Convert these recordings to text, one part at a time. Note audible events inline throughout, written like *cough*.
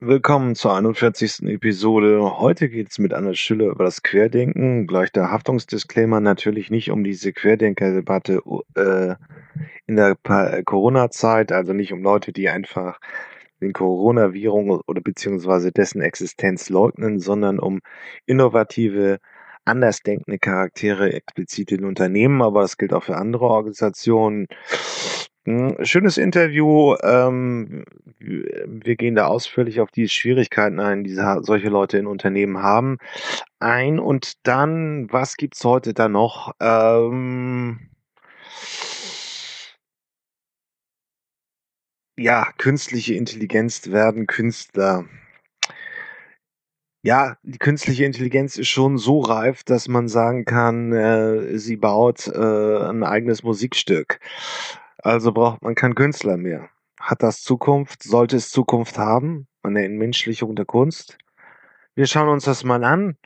Willkommen zur 41. Episode. Heute geht es mit Anna Schüller über das Querdenken. Gleich der Haftungsdisclaimer natürlich nicht um diese Querdenkerdebatte äh, in der Corona-Zeit, also nicht um Leute, die einfach den Coronavirus oder beziehungsweise dessen Existenz leugnen, sondern um innovative, andersdenkende Charaktere explizit in Unternehmen, aber das gilt auch für andere Organisationen. Hm, schönes Interview. Ähm, wir gehen da ausführlich auf die Schwierigkeiten ein, die solche Leute in Unternehmen haben, ein. Und dann, was gibt's heute da noch? Ähm, ja, künstliche Intelligenz werden Künstler. Ja, die künstliche Intelligenz ist schon so reif, dass man sagen kann, äh, sie baut äh, ein eigenes Musikstück. Also braucht man keinen Künstler mehr. Hat das Zukunft? Sollte es Zukunft haben? Eine Entmenschlichung der Kunst? Wir schauen uns das mal an.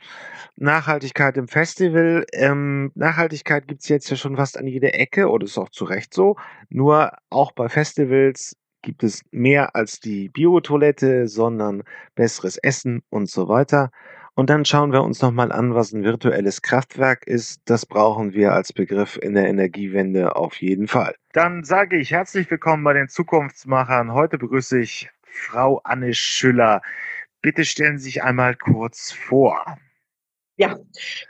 Nachhaltigkeit im Festival. Ähm, Nachhaltigkeit gibt's jetzt ja schon fast an jeder Ecke oder ist auch zu Recht so. Nur auch bei Festivals gibt es mehr als die Biotoilette, sondern besseres Essen und so weiter. Und dann schauen wir uns nochmal an, was ein virtuelles Kraftwerk ist. Das brauchen wir als Begriff in der Energiewende auf jeden Fall. Dann sage ich herzlich willkommen bei den Zukunftsmachern. Heute begrüße ich Frau Anne Schüller. Bitte stellen Sie sich einmal kurz vor. Ja,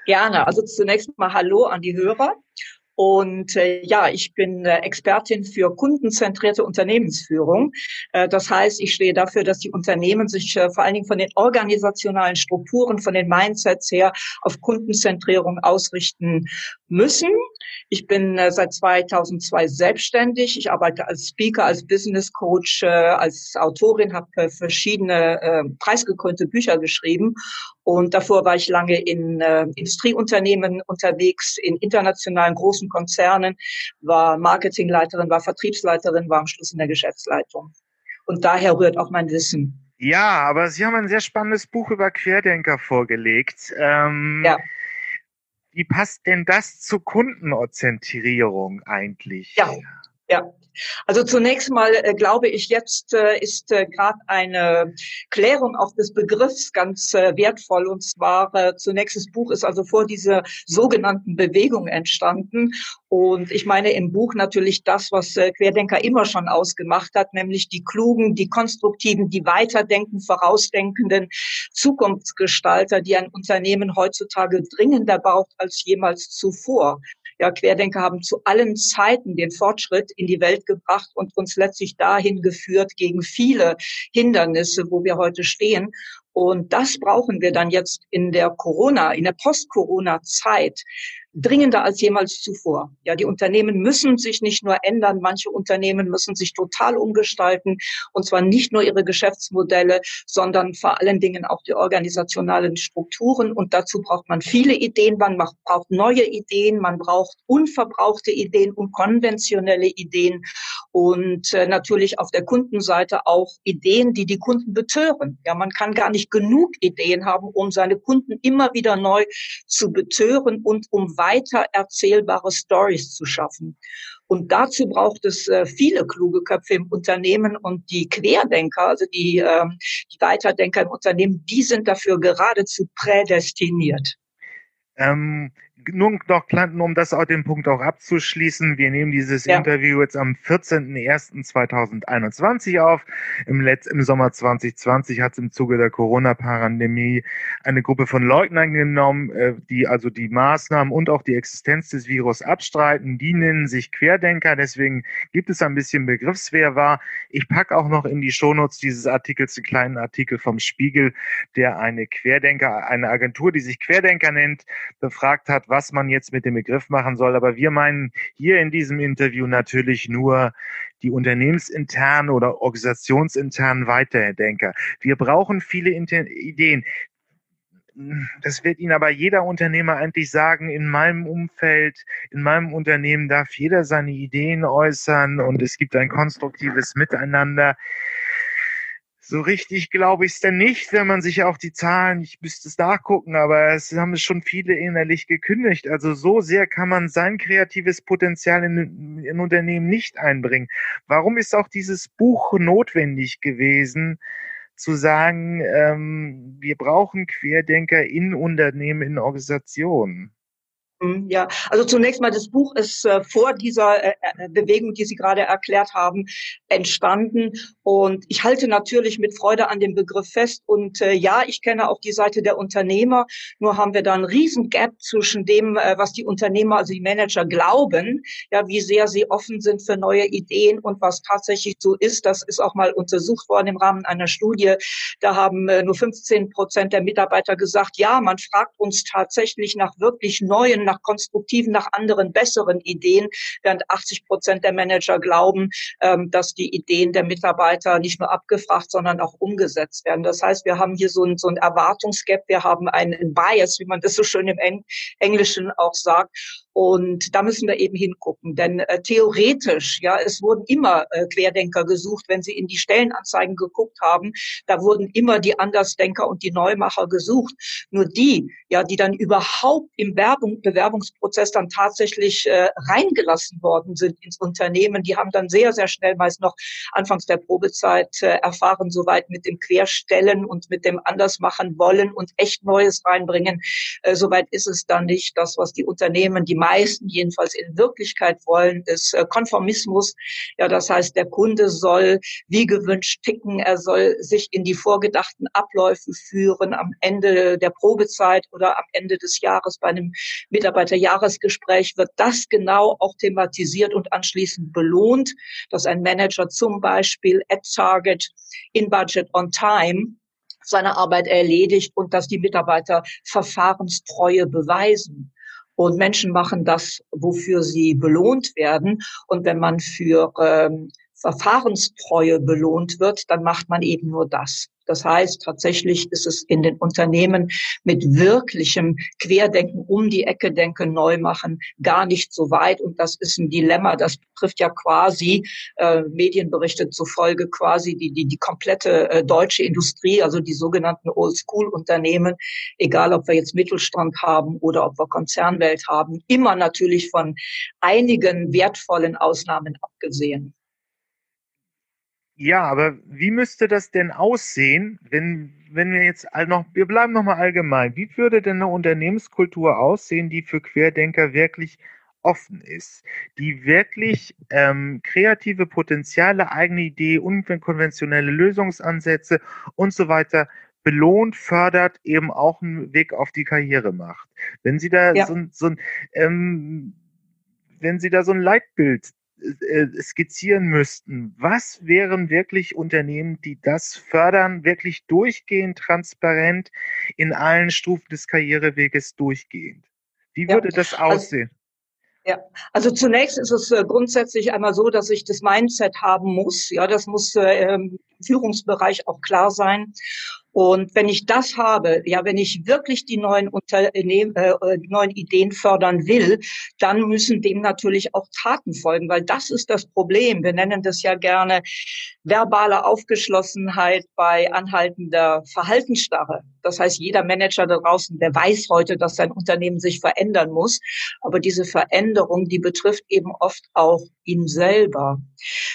gerne. Also zunächst mal Hallo an die Hörer. Und äh, ja, ich bin äh, Expertin für kundenzentrierte Unternehmensführung. Äh, das heißt, ich stehe dafür, dass die Unternehmen sich äh, vor allen Dingen von den organisationalen Strukturen, von den Mindsets her auf Kundenzentrierung ausrichten müssen. Ich bin äh, seit 2002 selbstständig. Ich arbeite als Speaker, als Business Coach, äh, als Autorin, habe äh, verschiedene äh, preisgekrönte Bücher geschrieben. Und davor war ich lange in äh, Industrieunternehmen unterwegs, in internationalen großen Konzernen, war Marketingleiterin, war Vertriebsleiterin, war am Schluss in der Geschäftsleitung. Und daher rührt auch mein Wissen. Ja, aber Sie haben ein sehr spannendes Buch über Querdenker vorgelegt. Ähm, ja. Wie passt denn das zur Kundenzentrierung eigentlich? Ja, ja. Also zunächst mal äh, glaube ich, jetzt äh, ist äh, gerade eine Klärung auch des Begriffs ganz äh, wertvoll. Und zwar äh, zunächst das Buch ist also vor dieser sogenannten Bewegung entstanden. Und ich meine im Buch natürlich das, was äh, Querdenker immer schon ausgemacht hat, nämlich die klugen, die konstruktiven, die weiterdenken, vorausdenkenden Zukunftsgestalter, die ein Unternehmen heutzutage dringender braucht als jemals zuvor. Ja, Querdenker haben zu allen Zeiten den Fortschritt in die Welt gebracht und uns letztlich dahin geführt gegen viele Hindernisse, wo wir heute stehen. Und das brauchen wir dann jetzt in der Corona, in der Post-Corona-Zeit dringender als jemals zuvor. Ja, die Unternehmen müssen sich nicht nur ändern, manche Unternehmen müssen sich total umgestalten und zwar nicht nur ihre Geschäftsmodelle, sondern vor allen Dingen auch die organisationalen Strukturen und dazu braucht man viele Ideen, man braucht neue Ideen, man braucht unverbrauchte Ideen, unkonventionelle Ideen und äh, natürlich auf der Kundenseite auch Ideen, die die Kunden betören. Ja, man kann gar nicht genug Ideen haben, um seine Kunden immer wieder neu zu betören und um weiter erzählbare Stories zu schaffen. Und dazu braucht es äh, viele kluge Köpfe im Unternehmen und die Querdenker, also die, äh, die Weiterdenker im Unternehmen, die sind dafür geradezu prädestiniert. Ähm, nur noch um das auch den Punkt auch abzuschließen, wir nehmen dieses ja. Interview jetzt am 14.01.2021 auf. Im, Letz-, Im Sommer 2020 hat es im Zuge der Corona-Pandemie eine Gruppe von Leugnern genommen, äh, die also die Maßnahmen und auch die Existenz des Virus abstreiten. Die nennen sich Querdenker, deswegen gibt es ein bisschen Begriffswehr Ich packe auch noch in die Shownotes dieses Artikels einen kleinen Artikel vom Spiegel, der eine Querdenker, eine Agentur, die sich Querdenker nennt, befragt hat, was man jetzt mit dem Begriff machen soll. Aber wir meinen hier in diesem Interview natürlich nur die unternehmensinternen oder organisationsinternen Weiterdenker. Wir brauchen viele Ideen. Das wird Ihnen aber jeder Unternehmer eigentlich sagen, in meinem Umfeld, in meinem Unternehmen darf jeder seine Ideen äußern und es gibt ein konstruktives Miteinander. So richtig glaube ich es denn nicht, wenn man sich auch die Zahlen, ich müsste es nachgucken, aber es haben es schon viele innerlich gekündigt. Also so sehr kann man sein kreatives Potenzial in, in Unternehmen nicht einbringen. Warum ist auch dieses Buch notwendig gewesen? zu sagen, ähm, wir brauchen Querdenker in Unternehmen, in Organisationen? Hm, ja, also zunächst mal, das Buch ist äh, vor dieser äh, äh, Bewegung, die Sie gerade erklärt haben, entstanden. Und ich halte natürlich mit Freude an dem Begriff fest. Und äh, ja, ich kenne auch die Seite der Unternehmer. Nur haben wir da einen riesen Gap zwischen dem, äh, was die Unternehmer, also die Manager glauben, ja, wie sehr sie offen sind für neue Ideen und was tatsächlich so ist. Das ist auch mal untersucht worden im Rahmen einer Studie. Da haben äh, nur 15 Prozent der Mitarbeiter gesagt, ja, man fragt uns tatsächlich nach wirklich neuen, nach konstruktiven, nach anderen, besseren Ideen, während 80 Prozent der Manager glauben, ähm, dass die Ideen der Mitarbeiter nicht nur abgefragt, sondern auch umgesetzt werden. Das heißt, wir haben hier so ein, so ein Erwartungsgap, wir haben einen Bias, wie man das so schön im Englischen auch sagt. Und da müssen wir eben hingucken, denn äh, theoretisch, ja, es wurden immer äh, Querdenker gesucht, wenn Sie in die Stellenanzeigen geguckt haben, da wurden immer die Andersdenker und die Neumacher gesucht. Nur die, ja, die dann überhaupt im Werbung, Bewerbungsprozess dann tatsächlich äh, reingelassen worden sind ins Unternehmen, die haben dann sehr, sehr schnell meist noch anfangs der Probezeit äh, erfahren, soweit mit dem Querstellen und mit dem Andersmachen wollen und echt Neues reinbringen. Äh, soweit ist es dann nicht. Das, was die Unternehmen, die meisten jedenfalls in Wirklichkeit wollen, ist äh, Konformismus. Ja, das heißt, der Kunde soll wie gewünscht ticken, er soll sich in die vorgedachten Abläufe führen am Ende der Probezeit oder am Ende des Jahres bei einem Mitarbeiterjahresgespräch wird das genau auch thematisiert und anschließend belohnt, dass ein Manager zum Beispiel at Target, in Budget, on Time seine Arbeit erledigt und dass die Mitarbeiter Verfahrenstreue beweisen. Und Menschen machen das, wofür sie belohnt werden. Und wenn man für ähm, Verfahrenstreue belohnt wird, dann macht man eben nur das. Das heißt, tatsächlich ist es in den Unternehmen mit wirklichem Querdenken, um die Ecke denken, neu machen, gar nicht so weit. Und das ist ein Dilemma. Das betrifft ja quasi, äh, Medienberichte zufolge, quasi die, die, die komplette äh, deutsche Industrie, also die sogenannten Old-School-Unternehmen, egal ob wir jetzt Mittelstand haben oder ob wir Konzernwelt haben, immer natürlich von einigen wertvollen Ausnahmen abgesehen. Ja, aber wie müsste das denn aussehen, wenn, wenn wir jetzt noch, wir bleiben nochmal allgemein. Wie würde denn eine Unternehmenskultur aussehen, die für Querdenker wirklich offen ist, die wirklich ähm, kreative Potenziale, eigene Idee, unkonventionelle Lösungsansätze und so weiter belohnt, fördert, eben auch einen Weg auf die Karriere macht. Wenn Sie da ja. so, so ein, ähm, wenn Sie da so ein Leitbild skizzieren müssten, was wären wirklich Unternehmen, die das fördern, wirklich durchgehend transparent in allen Stufen des Karriereweges durchgehend? Wie würde ja, das also aussehen? Also, ja, also zunächst ist es äh, grundsätzlich einmal so, dass ich das Mindset haben muss. Ja, das muss äh, im Führungsbereich auch klar sein. Und wenn ich das habe, ja, wenn ich wirklich die neuen Unternehmen, äh, äh, neuen Ideen fördern will, dann müssen dem natürlich auch Taten folgen, weil das ist das Problem. Wir nennen das ja gerne verbale Aufgeschlossenheit bei anhaltender Verhaltensstarre. Das heißt, jeder Manager da draußen, der weiß heute, dass sein Unternehmen sich verändern muss. Aber diese Veränderung, die betrifft eben oft auch ihn selber.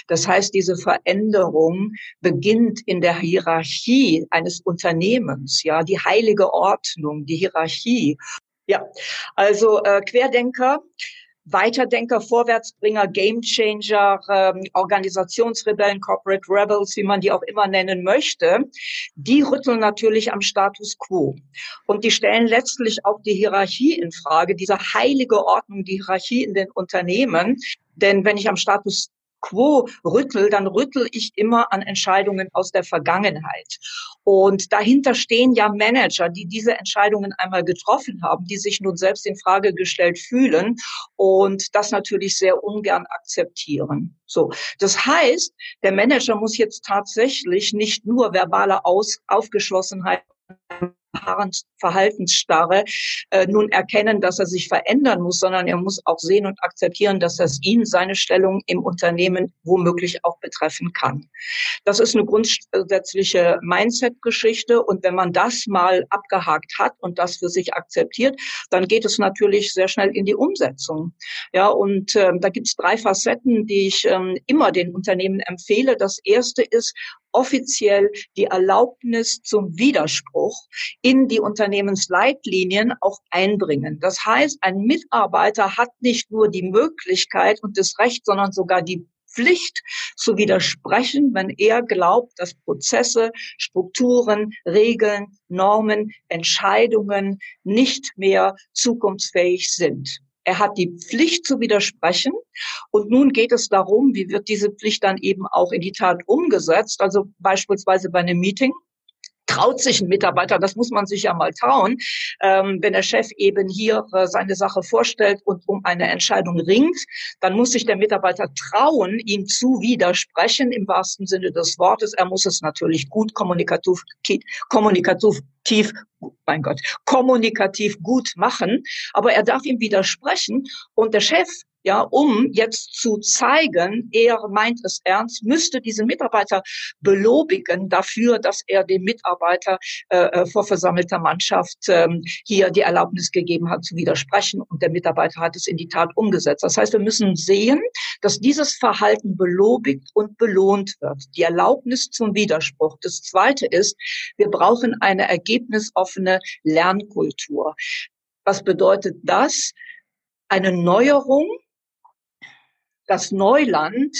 Das heißt, diese Veränderung beginnt in der Hierarchie eines Unternehmens, ja, die heilige Ordnung, die Hierarchie. Ja, also äh, Querdenker Weiterdenker, Vorwärtsbringer, Gamechanger, ähm, Organisationsrebellen, Corporate Rebels, wie man die auch immer nennen möchte, die rütteln natürlich am Status quo. Und die stellen letztlich auch die Hierarchie in Frage, diese heilige Ordnung, die Hierarchie in den Unternehmen. Denn wenn ich am Status quo rüttel, dann rüttel ich immer an Entscheidungen aus der Vergangenheit. Und dahinter stehen ja Manager, die diese Entscheidungen einmal getroffen haben, die sich nun selbst in Frage gestellt fühlen und das natürlich sehr ungern akzeptieren. So. Das heißt, der Manager muss jetzt tatsächlich nicht nur verbale Aus Aufgeschlossenheit Verhaltensstarre äh, nun erkennen, dass er sich verändern muss, sondern er muss auch sehen und akzeptieren, dass das ihn seine Stellung im Unternehmen womöglich auch betreffen kann. Das ist eine grundsätzliche Mindset-Geschichte und wenn man das mal abgehakt hat und das für sich akzeptiert, dann geht es natürlich sehr schnell in die Umsetzung. Ja, und äh, da gibt es drei Facetten, die ich ähm, immer den Unternehmen empfehle. Das erste ist, offiziell die Erlaubnis zum Widerspruch in die Unternehmensleitlinien auch einbringen. Das heißt, ein Mitarbeiter hat nicht nur die Möglichkeit und das Recht, sondern sogar die Pflicht zu widersprechen, wenn er glaubt, dass Prozesse, Strukturen, Regeln, Normen, Entscheidungen nicht mehr zukunftsfähig sind. Er hat die Pflicht zu widersprechen. Und nun geht es darum, wie wird diese Pflicht dann eben auch in die Tat umgesetzt. Also beispielsweise bei einem Meeting traut sich ein Mitarbeiter, das muss man sich ja mal trauen, ähm, wenn der Chef eben hier äh, seine Sache vorstellt und um eine Entscheidung ringt, dann muss sich der Mitarbeiter trauen, ihm zu widersprechen im wahrsten Sinne des Wortes. Er muss es natürlich gut kommunikativ, kommunikativ tief, mein Gott, kommunikativ gut machen, aber er darf ihm widersprechen und der Chef ja, um jetzt zu zeigen, er meint es ernst, müsste diesen Mitarbeiter belobigen dafür, dass er dem Mitarbeiter äh, äh, vor versammelter Mannschaft ähm, hier die Erlaubnis gegeben hat zu widersprechen und der Mitarbeiter hat es in die Tat umgesetzt. Das heißt, wir müssen sehen, dass dieses Verhalten belobigt und belohnt wird. Die Erlaubnis zum Widerspruch. Das Zweite ist, wir brauchen eine ergebnisoffene Lernkultur. Was bedeutet das? Eine Neuerung das Neuland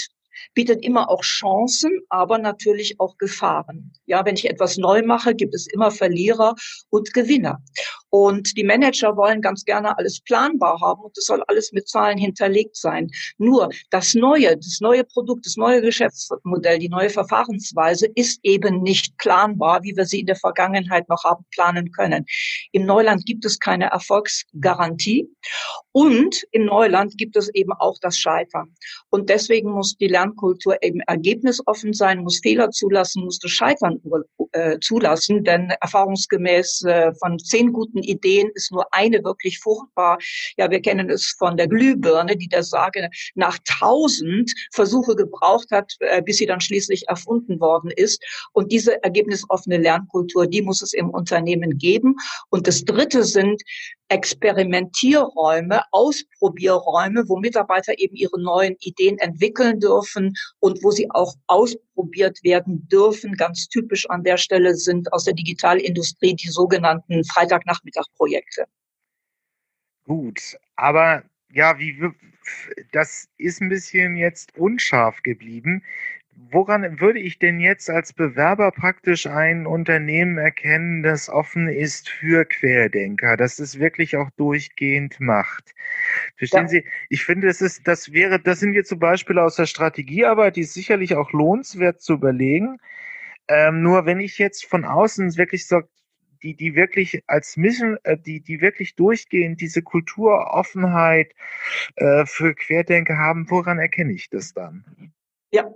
bietet immer auch Chancen, aber natürlich auch Gefahren. Ja, wenn ich etwas neu mache, gibt es immer Verlierer und Gewinner. Und die Manager wollen ganz gerne alles planbar haben und es soll alles mit Zahlen hinterlegt sein. Nur das Neue, das neue Produkt, das neue Geschäftsmodell, die neue Verfahrensweise ist eben nicht planbar, wie wir sie in der Vergangenheit noch haben planen können. Im Neuland gibt es keine Erfolgsgarantie und im Neuland gibt es eben auch das Scheitern. Und deswegen muss die Lernkultur eben ergebnisoffen sein, muss Fehler zulassen, muss das Scheitern äh, zulassen, denn erfahrungsgemäß äh, von zehn guten guten Ideen ist nur eine wirklich fruchtbar. Ja, wir kennen es von der Glühbirne, die der Sage nach tausend Versuche gebraucht hat, äh, bis sie dann schließlich erfunden worden ist. Und diese ergebnisoffene Lernkultur, die muss es im Unternehmen geben. Und das Dritte sind Experimentierräume, Ausprobierräume, wo Mitarbeiter eben ihre neuen Ideen entwickeln dürfen und wo sie auch ausprobiert werden dürfen. Ganz typisch an der Stelle sind aus der Digitalindustrie die sogenannten Freitagnachmittag-Projekte. Gut, aber ja, wie das ist ein bisschen jetzt unscharf geblieben woran würde ich denn jetzt als Bewerber praktisch ein Unternehmen erkennen, das offen ist für Querdenker, das es wirklich auch durchgehend macht? Verstehen ja. Sie? Ich finde, das ist, das wäre, das sind jetzt zum Beispiel aus der Strategiearbeit, die ist sicherlich auch lohnenswert zu überlegen. Ähm, nur wenn ich jetzt von außen wirklich so die, die wirklich als Mission, äh, die, die wirklich durchgehend diese Kulturoffenheit äh, für Querdenker haben, woran erkenne ich das dann? Ja,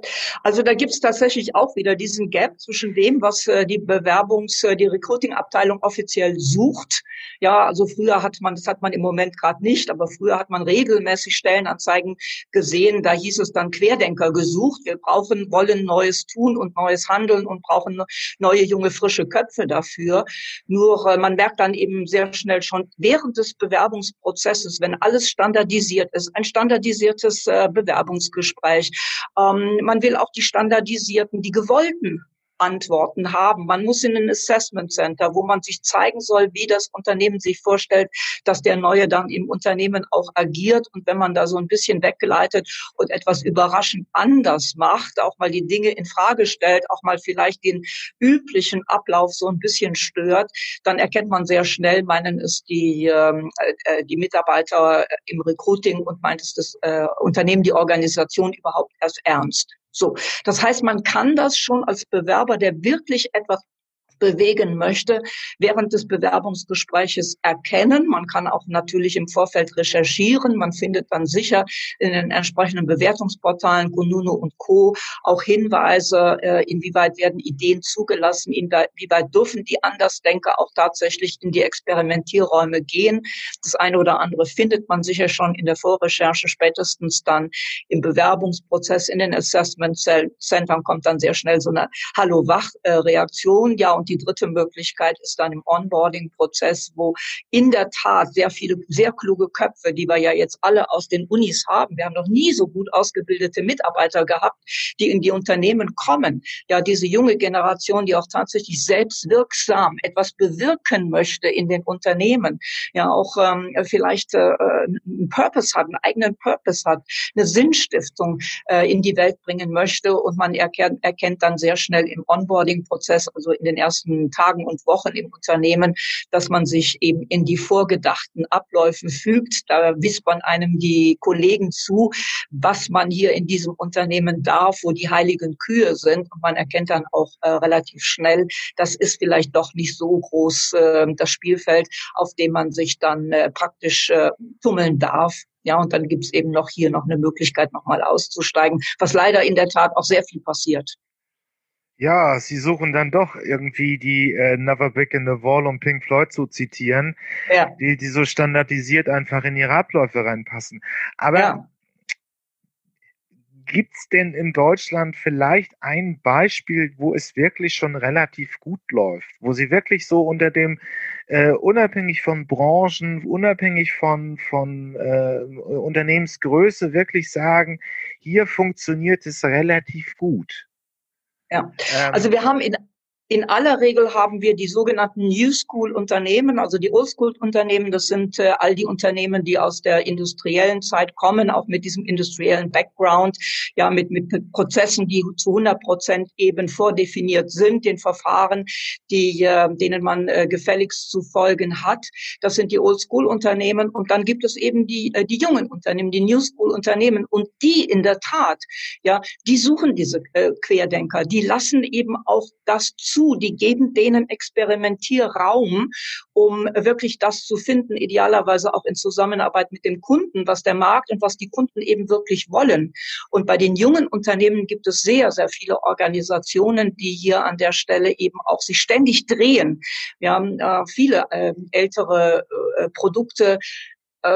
also da gibt es tatsächlich auch wieder diesen Gap zwischen dem, was äh, die Bewerbungs-, äh, die Recruiting-Abteilung offiziell sucht. Ja, also früher hat man, das hat man im Moment gerade nicht, aber früher hat man regelmäßig Stellenanzeigen gesehen. Da hieß es dann Querdenker gesucht. Wir brauchen, wollen Neues tun und Neues handeln und brauchen neue, junge, frische Köpfe dafür. Nur äh, man merkt dann eben sehr schnell schon während des Bewerbungsprozesses, wenn alles standardisiert ist, ein standardisiertes äh, Bewerbungsgespräch, ähm, man will auch die standardisierten, die gewollten Antworten haben. Man muss in ein Assessment Center, wo man sich zeigen soll, wie das Unternehmen sich vorstellt, dass der Neue dann im Unternehmen auch agiert. Und wenn man da so ein bisschen weggeleitet und etwas überraschend anders macht, auch mal die Dinge in Frage stellt, auch mal vielleicht den üblichen Ablauf so ein bisschen stört, dann erkennt man sehr schnell, meinen es die, ähm, äh, die Mitarbeiter im Recruiting und meint es das äh, Unternehmen, die Organisation überhaupt erst ernst. So, das heißt, man kann das schon als Bewerber, der wirklich etwas bewegen möchte, während des Bewerbungsgespräches erkennen. Man kann auch natürlich im Vorfeld recherchieren. Man findet dann sicher in den entsprechenden Bewertungsportalen Kununu und Co. auch Hinweise, äh, inwieweit werden Ideen zugelassen, inwieweit dürfen die Andersdenker auch tatsächlich in die Experimentierräume gehen. Das eine oder andere findet man sicher schon in der Vorrecherche, spätestens dann im Bewerbungsprozess, in den Assessment Centern kommt dann sehr schnell so eine Hallo-Wach-Reaktion. Ja, und die dritte Möglichkeit ist dann im Onboarding-Prozess, wo in der Tat sehr viele, sehr kluge Köpfe, die wir ja jetzt alle aus den Unis haben, wir haben noch nie so gut ausgebildete Mitarbeiter gehabt, die in die Unternehmen kommen. Ja, diese junge Generation, die auch tatsächlich selbstwirksam etwas bewirken möchte in den Unternehmen, ja auch ähm, vielleicht äh, einen Purpose hat, einen eigenen Purpose hat, eine Sinnstiftung äh, in die Welt bringen möchte und man erkennt, erkennt dann sehr schnell im Onboarding-Prozess, also in den ersten Tagen und Wochen im Unternehmen, dass man sich eben in die vorgedachten Abläufe fügt. Da wispern einem die Kollegen zu, was man hier in diesem Unternehmen darf, wo die heiligen Kühe sind. Und man erkennt dann auch äh, relativ schnell, das ist vielleicht doch nicht so groß äh, das Spielfeld, auf dem man sich dann äh, praktisch äh, tummeln darf. Ja, und dann gibt's eben noch hier noch eine Möglichkeit, nochmal auszusteigen, was leider in der Tat auch sehr viel passiert. Ja, sie suchen dann doch irgendwie die äh, Never Back in the Wall, um Pink Floyd zu zitieren, ja. die, die so standardisiert einfach in ihre Abläufe reinpassen. Aber ja. gibt's denn in Deutschland vielleicht ein Beispiel, wo es wirklich schon relativ gut läuft, wo sie wirklich so unter dem äh, unabhängig von Branchen, unabhängig von, von äh, Unternehmensgröße wirklich sagen, hier funktioniert es relativ gut. Ja, ähm, also wir haben in in aller Regel haben wir die sogenannten New School Unternehmen, also die Old School Unternehmen. Das sind äh, all die Unternehmen, die aus der industriellen Zeit kommen, auch mit diesem industriellen Background, ja, mit, mit Prozessen, die zu 100 Prozent eben vordefiniert sind, den Verfahren, die, äh, denen man äh, gefälligst zu folgen hat. Das sind die Old School Unternehmen. Und dann gibt es eben die, äh, die jungen Unternehmen, die New School Unternehmen. Und die in der Tat, ja, die suchen diese äh, Querdenker. Die lassen eben auch das zu. Die geben denen Experimentierraum, um wirklich das zu finden, idealerweise auch in Zusammenarbeit mit dem Kunden, was der Markt und was die Kunden eben wirklich wollen. Und bei den jungen Unternehmen gibt es sehr, sehr viele Organisationen, die hier an der Stelle eben auch sich ständig drehen. Wir haben äh, viele äh, ältere äh, Produkte,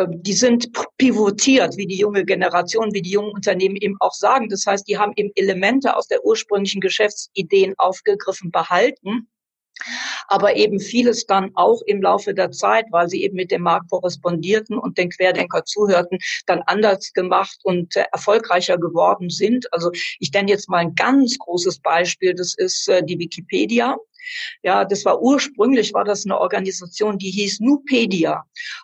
die sind pivotiert, wie die junge Generation, wie die jungen Unternehmen eben auch sagen. Das heißt, die haben eben Elemente aus der ursprünglichen Geschäftsideen aufgegriffen, behalten. Aber eben vieles dann auch im Laufe der Zeit, weil sie eben mit dem Markt korrespondierten und den Querdenker zuhörten, dann anders gemacht und äh, erfolgreicher geworden sind. Also ich nenne jetzt mal ein ganz großes Beispiel, das ist äh, die Wikipedia. Ja, das war ursprünglich war das eine Organisation, die hieß Nupedia.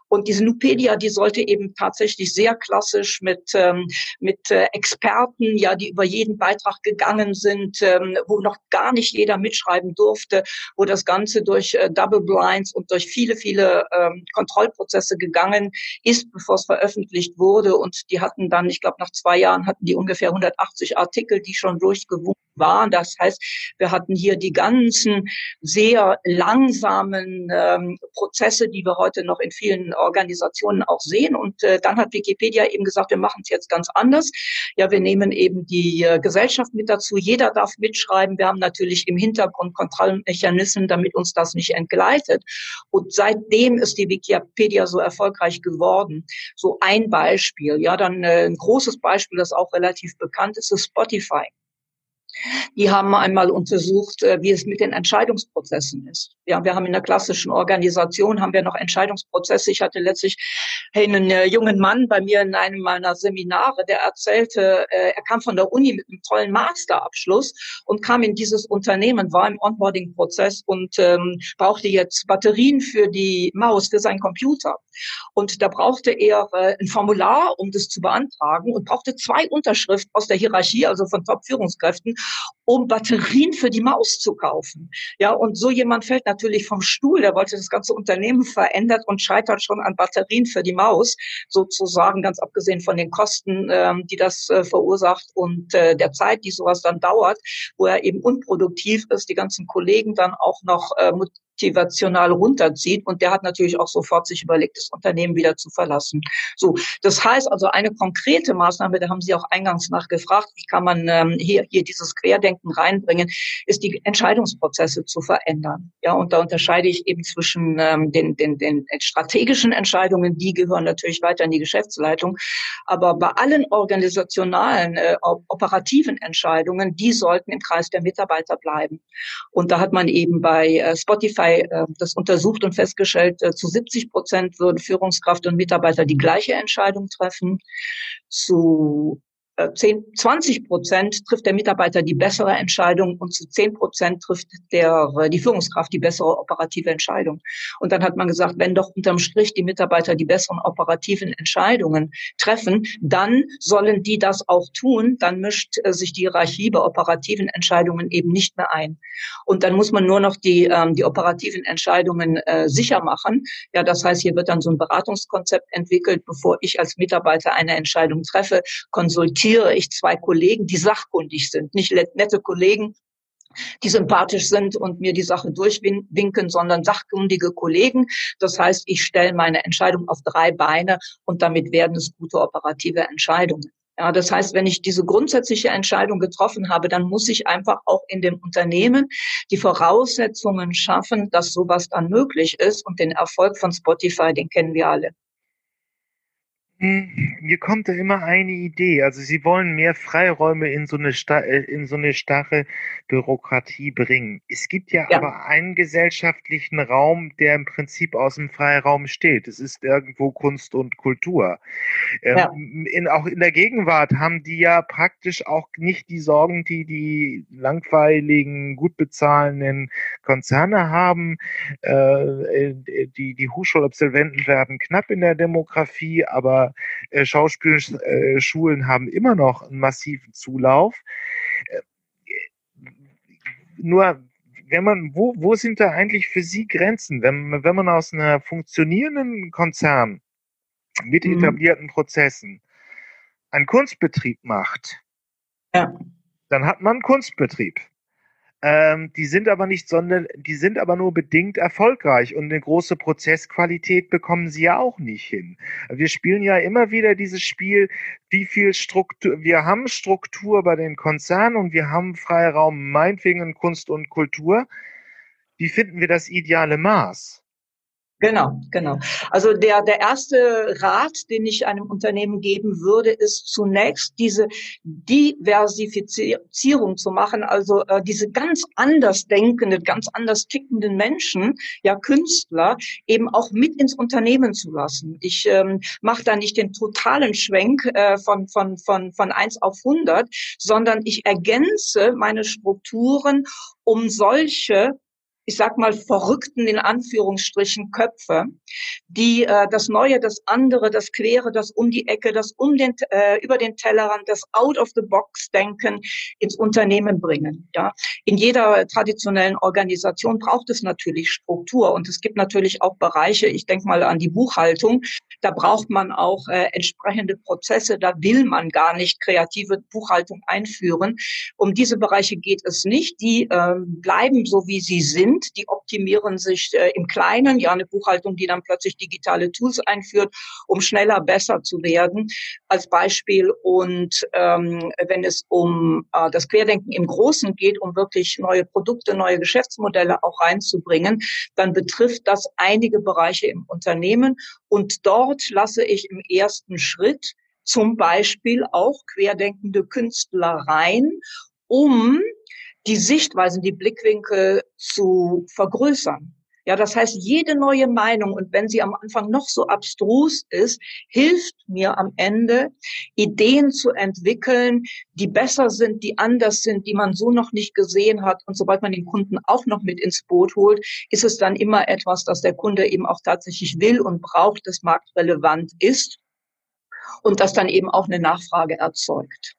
Und diese Nupedia, die sollte eben tatsächlich sehr klassisch mit ähm, mit äh, Experten, ja, die über jeden Beitrag gegangen sind, ähm, wo noch gar nicht jeder mitschreiben durfte, wo das Ganze durch äh, Double Blinds und durch viele viele ähm, Kontrollprozesse gegangen ist, bevor es veröffentlicht wurde. Und die hatten dann, ich glaube, nach zwei Jahren hatten die ungefähr 180 Artikel, die schon durchgewunken waren. Das heißt, wir hatten hier die ganzen sehr langsamen ähm, Prozesse, die wir heute noch in vielen Organisationen auch sehen. Und äh, dann hat Wikipedia eben gesagt, wir machen es jetzt ganz anders. Ja, wir nehmen eben die äh, Gesellschaft mit dazu. Jeder darf mitschreiben. Wir haben natürlich im Hintergrund Kontrollmechanismen, damit uns das nicht entgleitet. Und seitdem ist die Wikipedia so erfolgreich geworden. So ein Beispiel. Ja, dann äh, ein großes Beispiel, das auch relativ bekannt ist, ist Spotify. Die haben einmal untersucht, äh, wie es mit den Entscheidungsprozessen ist. Ja, wir haben in der klassischen Organisation haben wir noch Entscheidungsprozesse. Ich hatte letztlich einen äh, jungen Mann bei mir in einem meiner Seminare, der erzählte, äh, er kam von der Uni mit einem tollen Masterabschluss und kam in dieses Unternehmen, war im Onboarding-Prozess und ähm, brauchte jetzt Batterien für die Maus, für seinen Computer. Und da brauchte er äh, ein Formular, um das zu beantragen und brauchte zwei Unterschriften aus der Hierarchie, also von Top-Führungskräften, um Batterien für die Maus zu kaufen. Ja, und so jemand fällt natürlich vom Stuhl, der wollte das ganze Unternehmen verändert und scheitert schon an Batterien für die Maus Haus sozusagen, ganz abgesehen von den Kosten, ähm, die das äh, verursacht und äh, der Zeit, die sowas dann dauert, wo er eben unproduktiv ist, die ganzen Kollegen dann auch noch äh, motivational runterzieht. Und der hat natürlich auch sofort sich überlegt, das Unternehmen wieder zu verlassen. So, das heißt also eine konkrete Maßnahme, da haben Sie auch eingangs nachgefragt, wie kann man ähm, hier, hier dieses Querdenken reinbringen, ist die Entscheidungsprozesse zu verändern. Ja, und da unterscheide ich eben zwischen ähm, den, den, den strategischen Entscheidungen, die gehören natürlich weiter in die Geschäftsleitung, aber bei allen organisationalen, äh, operativen Entscheidungen, die sollten im Kreis der Mitarbeiter bleiben. Und da hat man eben bei äh, Spotify Polizei äh, das untersucht und festgestellt, äh, zu 70 Prozent würden Führungskraft und Mitarbeiter die gleiche Entscheidung treffen. Zu 10, äh, 20 Prozent trifft der Mitarbeiter die bessere Entscheidung und zu 10 Prozent trifft der, äh, die Führungskraft die bessere operative Entscheidung. Und dann hat man gesagt, wenn doch unterm Strich die Mitarbeiter die besseren operativen Entscheidungen treffen, dann sollen die das auch tun. Dann mischt äh, sich die Hierarchie bei operativen Entscheidungen eben nicht mehr ein. Und dann muss man nur noch die, ähm, die operativen Entscheidungen äh, sicher machen. Ja, das heißt, hier wird dann so ein Beratungskonzept entwickelt, bevor ich als Mitarbeiter eine Entscheidung treffe, konsultiere zitiere ich zwei Kollegen, die sachkundig sind, nicht nette Kollegen, die sympathisch sind und mir die Sache durchwinken, sondern sachkundige Kollegen. Das heißt, ich stelle meine Entscheidung auf drei Beine und damit werden es gute operative Entscheidungen. Ja, das heißt, wenn ich diese grundsätzliche Entscheidung getroffen habe, dann muss ich einfach auch in dem Unternehmen die Voraussetzungen schaffen, dass sowas dann möglich ist. Und den Erfolg von Spotify, den kennen wir alle. Hm, mir kommt da immer eine Idee. Also Sie wollen mehr Freiräume in so eine, äh, in so eine starre Bürokratie bringen. Es gibt ja, ja, aber einen gesellschaftlichen Raum, der im Prinzip aus dem Freiraum steht. Es ist irgendwo Kunst und Kultur. Ähm, ja. in, auch in der Gegenwart haben die ja praktisch auch nicht die Sorgen, die die langweiligen, gut bezahlenden Konzerne haben. Äh, die, die Hochschulabsolventen werden knapp in der Demografie, aber äh, Schauspielschulen äh, haben immer noch einen massiven Zulauf. Äh, nur wenn man, wo, wo sind da eigentlich für Sie Grenzen? Wenn, wenn man aus einer funktionierenden Konzern mit mhm. etablierten Prozessen einen Kunstbetrieb macht, ja. dann hat man einen Kunstbetrieb. Ähm, die sind aber nicht, sondern die sind aber nur bedingt erfolgreich und eine große Prozessqualität bekommen sie ja auch nicht hin. Wir spielen ja immer wieder dieses Spiel, wie viel Struktur, wir haben Struktur bei den Konzernen und wir haben Freiraum, meinetwegen in Kunst und Kultur. Wie finden wir das ideale Maß? Genau, genau. Also der, der erste Rat, den ich einem Unternehmen geben würde, ist zunächst diese Diversifizierung zu machen, also äh, diese ganz anders denkenden, ganz anders tickenden Menschen, ja Künstler, eben auch mit ins Unternehmen zu lassen. Ich ähm, mache da nicht den totalen Schwenk äh, von, von, von, von eins auf 100, sondern ich ergänze meine Strukturen um solche ich sag mal, verrückten in Anführungsstrichen Köpfe, die äh, das Neue, das andere, das Quere, das um die Ecke, das um den, äh, über den Tellerrand, das out of the box denken ins Unternehmen bringen. Ja, in jeder traditionellen Organisation braucht es natürlich Struktur und es gibt natürlich auch Bereiche. Ich denke mal an die Buchhaltung. Da braucht man auch äh, entsprechende Prozesse. Da will man gar nicht kreative Buchhaltung einführen. Um diese Bereiche geht es nicht. Die äh, bleiben so, wie sie sind sind. Die optimieren sich äh, im Kleinen, ja, eine Buchhaltung, die dann plötzlich digitale Tools einführt, um schneller besser zu werden, als Beispiel. Und ähm, wenn es um äh, das Querdenken im Großen geht, um wirklich neue Produkte, neue Geschäftsmodelle auch reinzubringen, dann betrifft das einige Bereiche im Unternehmen. Und dort lasse ich im ersten Schritt zum Beispiel auch querdenkende Künstler rein, um die Sichtweisen, die Blickwinkel zu vergrößern. Ja, das heißt, jede neue Meinung, und wenn sie am Anfang noch so abstrus ist, hilft mir am Ende, Ideen zu entwickeln, die besser sind, die anders sind, die man so noch nicht gesehen hat. Und sobald man den Kunden auch noch mit ins Boot holt, ist es dann immer etwas, das der Kunde eben auch tatsächlich will und braucht, das marktrelevant ist und das dann eben auch eine Nachfrage erzeugt.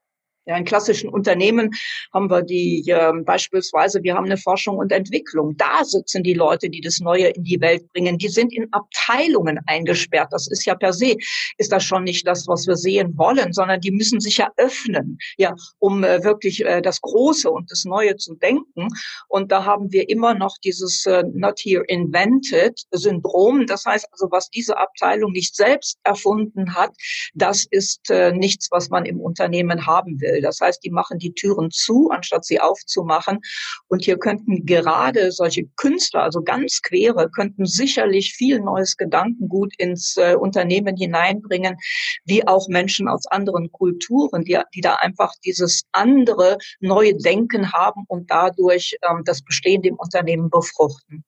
Ja, in klassischen Unternehmen haben wir die äh, beispielsweise, wir haben eine Forschung und Entwicklung. Da sitzen die Leute, die das Neue in die Welt bringen. Die sind in Abteilungen eingesperrt. Das ist ja per se, ist das schon nicht das, was wir sehen wollen, sondern die müssen sich ja öffnen, ja, um äh, wirklich äh, das Große und das Neue zu denken. Und da haben wir immer noch dieses äh, Not Here Invented Syndrom. Das heißt also, was diese Abteilung nicht selbst erfunden hat, das ist äh, nichts, was man im Unternehmen haben will. Das heißt, die machen die Türen zu, anstatt sie aufzumachen. Und hier könnten gerade solche Künstler, also ganz quere, könnten sicherlich viel neues Gedankengut ins äh, Unternehmen hineinbringen, wie auch Menschen aus anderen Kulturen, die, die da einfach dieses andere neue Denken haben und dadurch ähm, das Bestehende im Unternehmen befruchten.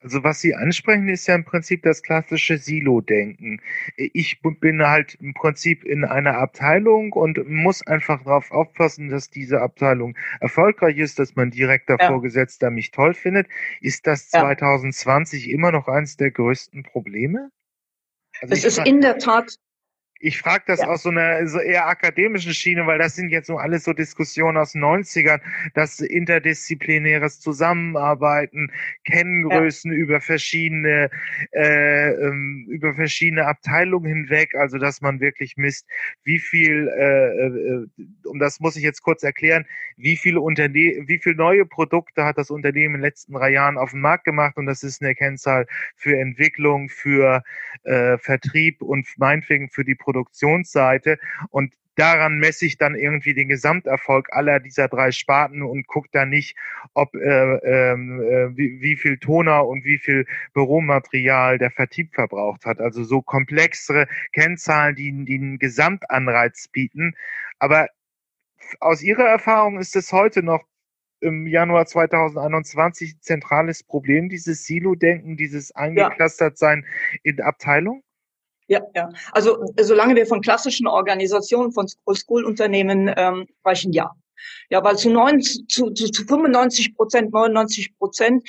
Also was Sie ansprechen, ist ja im Prinzip das klassische Silo-Denken. Ich bin halt im Prinzip in einer Abteilung und muss einfach darauf aufpassen, dass diese Abteilung erfolgreich ist, dass mein direkter ja. Vorgesetzter mich toll findet. Ist das ja. 2020 immer noch eines der größten Probleme? Also es ist in der Tat ich frage das ja. aus so einer so eher akademischen Schiene, weil das sind jetzt so alles so Diskussionen aus den 90ern, das interdisziplinäres Zusammenarbeiten, Kenngrößen ja. über verschiedene äh, ähm, über verschiedene Abteilungen hinweg, also dass man wirklich misst, wie viel, äh, äh, und das muss ich jetzt kurz erklären, wie viele Unterne wie viel neue Produkte hat das Unternehmen in den letzten drei Jahren auf den Markt gemacht und das ist eine Kennzahl für Entwicklung, für äh, Vertrieb und meinetwegen für die Produktionsseite und daran messe ich dann irgendwie den Gesamterfolg aller dieser drei Sparten und gucke da nicht, ob äh, ähm, äh, wie, wie viel Toner und wie viel Büromaterial der Vertrieb verbraucht hat. Also so komplexere Kennzahlen, die, die einen Gesamtanreiz bieten. Aber aus Ihrer Erfahrung ist es heute noch im Januar 2021 zentrales Problem, dieses Silo-Denken, dieses Eingeklustert-Sein in Abteilung? Ja, ja. Also solange wir von klassischen Organisationen, von School-Unternehmen ähm, sprechen, ja. Ja, weil zu, 90, zu, zu, zu 95 Prozent, 99 Prozent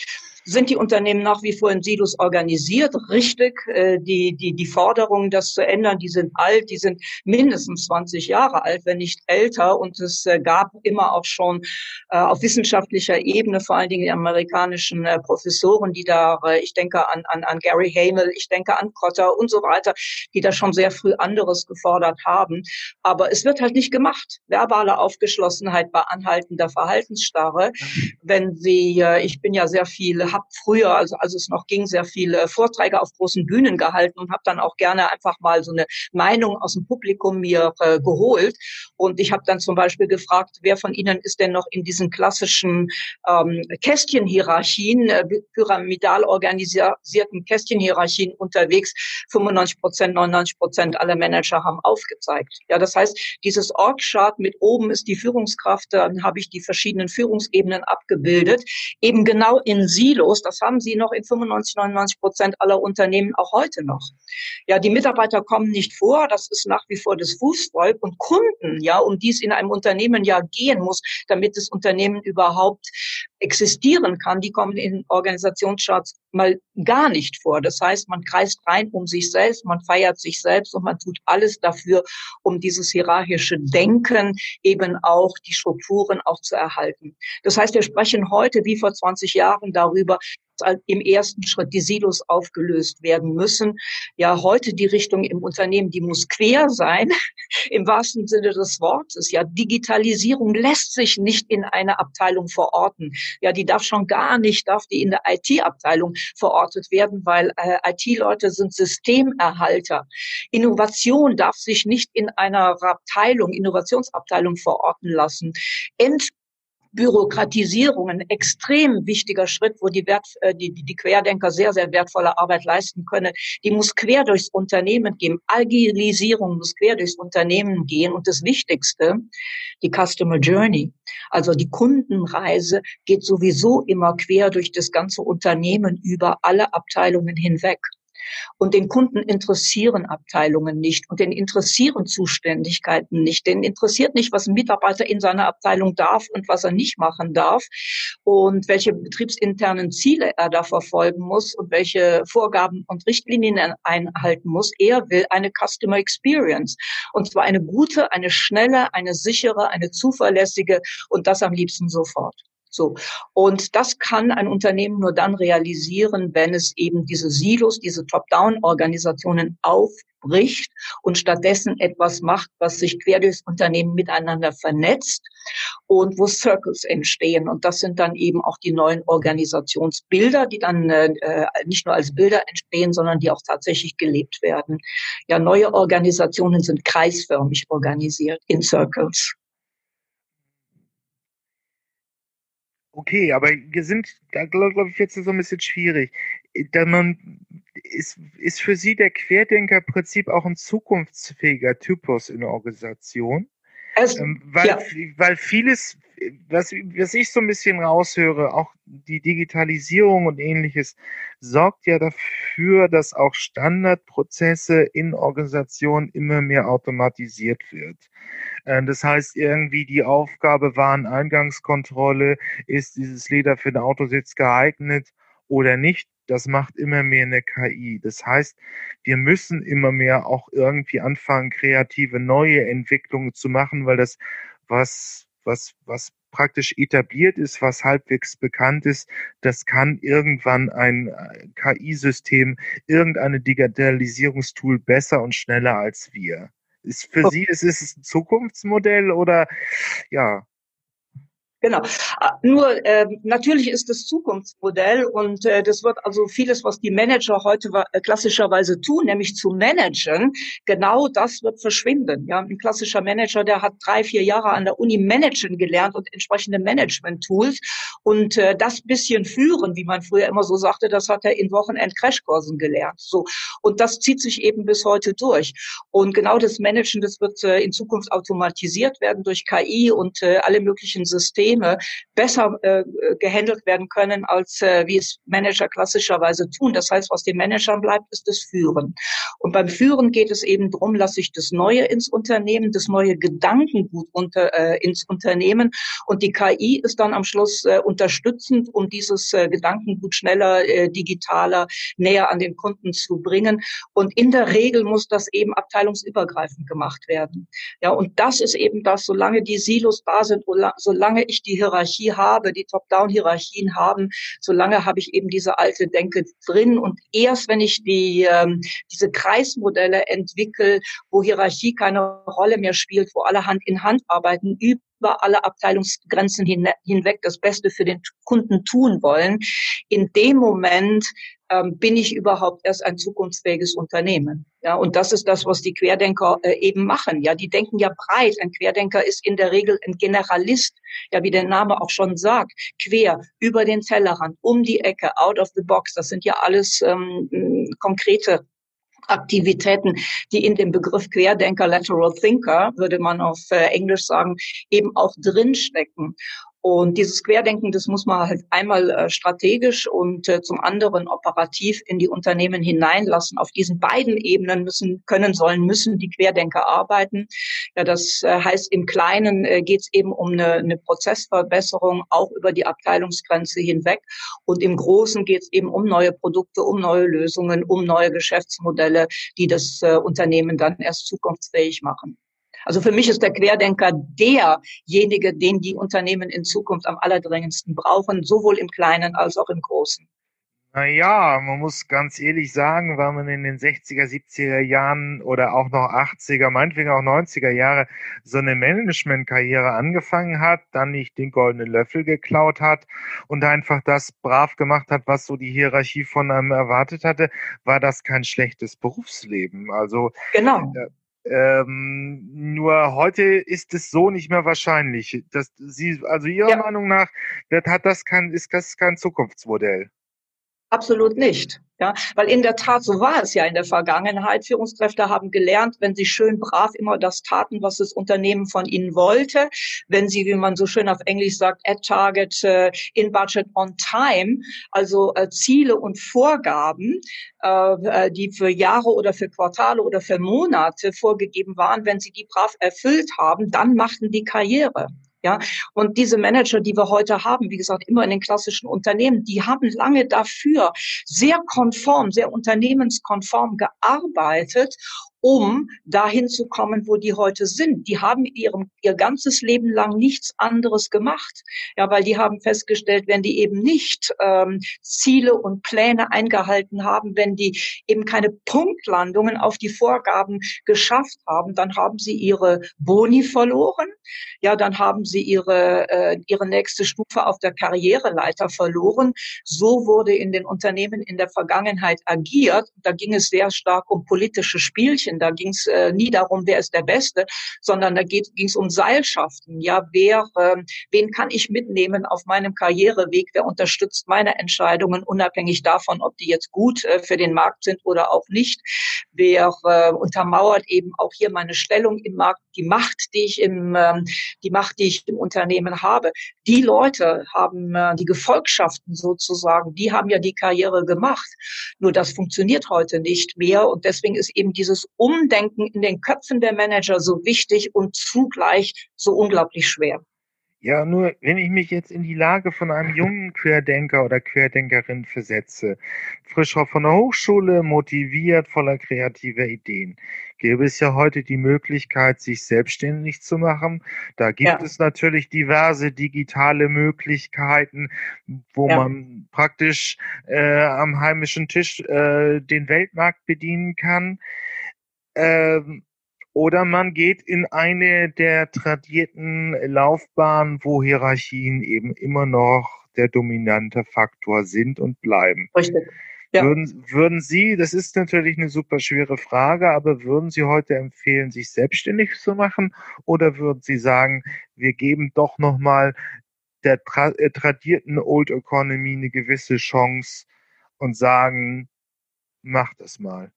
sind die Unternehmen nach wie vor in Silos organisiert. Richtig, äh, die, die, die Forderungen, das zu ändern, die sind alt, die sind mindestens 20 Jahre alt, wenn nicht älter. Und es äh, gab immer auch schon äh, auf wissenschaftlicher Ebene, vor allen Dingen die amerikanischen Professoren, die da, ich denke an, an, an Gary Hamel, ich denke an Cotter und so weiter, die da schon sehr früh anderes gefordert haben. Aber es wird halt nicht gemacht. Verbale Aufgeschlossenheit bei anhaltender Verhaltensstarre. Wenn Sie, ich bin ja sehr viel habe früher, also als es noch ging, sehr viele Vorträge auf großen Bühnen gehalten und habe dann auch gerne einfach mal so eine Meinung aus dem Publikum mir äh, geholt. Und ich habe dann zum Beispiel gefragt, wer von Ihnen ist denn noch in diesen klassischen ähm, Kästchenhierarchien, äh, pyramidal organisierten Kästchenhierarchien unterwegs? 95 Prozent, 99 Prozent aller Manager haben aufgezeigt. Ja, das heißt, dieses Org-Chart mit oben ist die Führungskraft, dann habe ich die verschiedenen Führungsebenen abgebildet, eben genau in Silo Silos, das haben sie noch in 95, 99 Prozent aller Unternehmen auch heute noch. Ja, die Mitarbeiter kommen nicht vor, das ist nach wie vor das Fußvolk. Und Kunden, ja, um die es in einem Unternehmen ja gehen muss, damit das Unternehmen überhaupt existieren kann, die kommen in Organisationscharts mal gar nicht vor. Das heißt, man kreist rein um sich selbst, man feiert sich selbst und man tut alles dafür, um dieses hierarchische Denken eben auch die Strukturen auch zu erhalten. Das heißt, wir sprechen heute wie vor 20 Jahren darüber, im ersten Schritt die Silos aufgelöst werden müssen. Ja, heute die Richtung im Unternehmen, die muss quer sein, *laughs* im wahrsten Sinne des Wortes. Ja, Digitalisierung lässt sich nicht in einer Abteilung verorten. Ja, die darf schon gar nicht, darf die in der IT-Abteilung verortet werden, weil äh, IT-Leute sind Systemerhalter. Innovation darf sich nicht in einer Abteilung, Innovationsabteilung verorten lassen. Ent Bürokratisierung ein extrem wichtiger Schritt, wo die, Wert, äh, die, die Querdenker sehr, sehr wertvolle Arbeit leisten können. Die muss quer durchs Unternehmen gehen. Agilisierung muss quer durchs Unternehmen gehen. Und das Wichtigste, die Customer Journey, also die Kundenreise, geht sowieso immer quer durch das ganze Unternehmen über alle Abteilungen hinweg. Und den Kunden interessieren Abteilungen nicht und den interessieren Zuständigkeiten nicht. Den interessiert nicht, was ein Mitarbeiter in seiner Abteilung darf und was er nicht machen darf und welche betriebsinternen Ziele er da verfolgen muss und welche Vorgaben und Richtlinien er einhalten muss. Er will eine Customer Experience und zwar eine gute, eine schnelle, eine sichere, eine zuverlässige und das am liebsten sofort. So. Und das kann ein Unternehmen nur dann realisieren, wenn es eben diese Silos, diese Top-Down-Organisationen aufbricht und stattdessen etwas macht, was sich quer durchs Unternehmen miteinander vernetzt und wo Circles entstehen. Und das sind dann eben auch die neuen Organisationsbilder, die dann äh, nicht nur als Bilder entstehen, sondern die auch tatsächlich gelebt werden. Ja, neue Organisationen sind kreisförmig organisiert in Circles. Okay, aber wir sind, da glaube glaub ich, jetzt so ein bisschen schwierig. Da man, ist, ist für Sie der Querdenker-Prinzip auch ein zukunftsfähiger Typus in der Organisation? Also, ähm, weil, ja. weil vieles, was, was ich so ein bisschen raushöre, auch die Digitalisierung und ähnliches, sorgt ja dafür, dass auch Standardprozesse in Organisationen immer mehr automatisiert wird. Äh, das heißt, irgendwie die Aufgabe Wareneingangskontrolle, ist dieses Leder für den Autositz geeignet oder nicht? Das macht immer mehr eine KI. Das heißt, wir müssen immer mehr auch irgendwie anfangen, kreative neue Entwicklungen zu machen, weil das, was, was, was praktisch etabliert ist, was halbwegs bekannt ist, das kann irgendwann ein äh, KI-System, irgendeine Digitalisierungstool besser und schneller als wir. Ist für oh. Sie ist es ein Zukunftsmodell oder ja? Genau. Ah, nur äh, natürlich ist das Zukunftsmodell und äh, das wird also vieles, was die Manager heute äh, klassischerweise tun, nämlich zu managen, genau das wird verschwinden. Ja, ein klassischer Manager, der hat drei, vier Jahre an der Uni managen gelernt und entsprechende Management-Tools und äh, das bisschen führen, wie man früher immer so sagte, das hat er in Wochenend-Crashkursen gelernt. So und das zieht sich eben bis heute durch. Und genau das Managen, das wird äh, in Zukunft automatisiert werden durch KI und äh, alle möglichen Systeme Systeme besser äh, gehandelt werden können, als äh, wie es Manager klassischerweise tun. Das heißt, was den Managern bleibt, ist das Führen. Und beim Führen geht es eben darum, lasse ich das Neue ins Unternehmen, das neue Gedankengut unter, äh, ins Unternehmen. Und die KI ist dann am Schluss äh, unterstützend, um dieses äh, Gedankengut schneller, äh, digitaler, näher an den Kunden zu bringen. Und in der Regel muss das eben abteilungsübergreifend gemacht werden. Ja, und das ist eben das, solange die Silos da sind, solange ich ich die Hierarchie habe, die Top-Down-Hierarchien haben, solange habe ich eben diese alte Denke drin. Und erst wenn ich die, ähm, diese Kreismodelle entwickle, wo Hierarchie keine Rolle mehr spielt, wo alle Hand in Hand arbeiten, über alle Abteilungsgrenzen hin, hinweg das Beste für den Kunden tun wollen, in dem Moment ähm, bin ich überhaupt erst ein zukunftsfähiges Unternehmen. Ja, und das ist das, was die Querdenker äh, eben machen. Ja, die denken ja breit. Ein Querdenker ist in der Regel ein Generalist. Ja, wie der Name auch schon sagt, quer über den Tellerrand, um die Ecke, out of the box. Das sind ja alles ähm, konkrete Aktivitäten, die in dem Begriff Querdenker, Lateral Thinker, würde man auf äh, Englisch sagen, eben auch drinstecken. Und dieses Querdenken, das muss man halt einmal äh, strategisch und äh, zum anderen operativ in die Unternehmen hineinlassen. Auf diesen beiden Ebenen müssen, können, sollen, müssen die Querdenker arbeiten. Ja, das äh, heißt, im Kleinen geht es eben um eine, eine Prozessverbesserung, auch über die Abteilungsgrenze hinweg. Und im Großen geht es eben um neue Produkte, um neue Lösungen, um neue Geschäftsmodelle, die das Unternehmen dann erst zukunftsfähig machen. Also für mich ist der Querdenker derjenige, den die Unternehmen in Zukunft am allerdringendsten brauchen, sowohl im Kleinen als auch im Großen. Naja, man muss ganz ehrlich sagen, weil man in den 60er, 70er Jahren oder auch noch 80er, meinetwegen auch 90er Jahre so eine Managementkarriere angefangen hat, dann nicht den goldenen Löffel geklaut hat und einfach das brav gemacht hat, was so die Hierarchie von einem erwartet hatte, war das kein schlechtes Berufsleben. Also genau. Äh, ähm, nur heute ist es so nicht mehr wahrscheinlich. Dass Sie, also Ihrer ja. Meinung nach, hat das kein, ist das kein Zukunftsmodell? Absolut nicht. Ja, weil in der Tat, so war es ja in der Vergangenheit. Führungskräfte haben gelernt, wenn sie schön brav immer das taten, was das Unternehmen von ihnen wollte, wenn sie, wie man so schön auf Englisch sagt, at target, uh, in budget, on time, also uh, Ziele und Vorgaben, uh, die für Jahre oder für Quartale oder für Monate vorgegeben waren, wenn sie die brav erfüllt haben, dann machten die Karriere. Ja, und diese Manager, die wir heute haben, wie gesagt, immer in den klassischen Unternehmen, die haben lange dafür sehr konform, sehr unternehmenskonform gearbeitet um dahin zu kommen, wo die heute sind. Die haben ihrem, ihr ganzes Leben lang nichts anderes gemacht. Ja, weil die haben festgestellt, wenn die eben nicht ähm, Ziele und Pläne eingehalten haben, wenn die eben keine Punktlandungen auf die Vorgaben geschafft haben, dann haben sie ihre Boni verloren. Ja, dann haben sie ihre, äh, ihre nächste Stufe auf der Karriereleiter verloren. So wurde in den Unternehmen in der Vergangenheit agiert. Da ging es sehr stark um politische Spielchen Spielchen. Da ging es äh, nie darum, wer ist der Beste, sondern da ging es um Seilschaften. Ja, wer, äh, wen kann ich mitnehmen auf meinem Karriereweg? Wer unterstützt meine Entscheidungen, unabhängig davon, ob die jetzt gut äh, für den Markt sind oder auch nicht? Wer äh, untermauert eben auch hier meine Stellung im Markt, die Macht, die ich im, ähm, die Macht, die ich im Unternehmen habe? Die Leute haben äh, die Gefolgschaften sozusagen, die haben ja die Karriere gemacht. Nur das funktioniert heute nicht mehr und deswegen ist eben dieses Umdenken in den Köpfen der Manager so wichtig und zugleich so unglaublich schwer. Ja, nur wenn ich mich jetzt in die Lage von einem *laughs* jungen Querdenker oder Querdenkerin versetze, frisch von der Hochschule, motiviert, voller kreativer Ideen, gäbe es ja heute die Möglichkeit, sich selbstständig zu machen. Da gibt ja. es natürlich diverse digitale Möglichkeiten, wo ja. man praktisch äh, am heimischen Tisch äh, den Weltmarkt bedienen kann. Ähm, oder man geht in eine der tradierten Laufbahnen, wo Hierarchien eben immer noch der dominante Faktor sind und bleiben. Richtig. Ja. Würden, würden Sie, das ist natürlich eine super schwere Frage, aber würden Sie heute empfehlen, sich selbstständig zu machen oder würden Sie sagen, wir geben doch nochmal der tra äh, tradierten Old Economy eine gewisse Chance und sagen, mach das mal?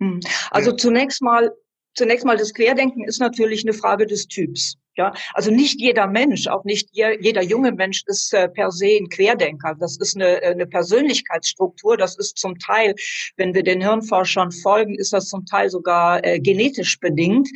Hm. Also zunächst mal, zunächst mal das Querdenken ist natürlich eine Frage des Typs. Ja, also nicht jeder Mensch, auch nicht jeder junge Mensch ist äh, per se ein Querdenker. Das ist eine, äh, eine Persönlichkeitsstruktur. Das ist zum Teil, wenn wir den Hirnforschern folgen, ist das zum Teil sogar äh, genetisch bedingt.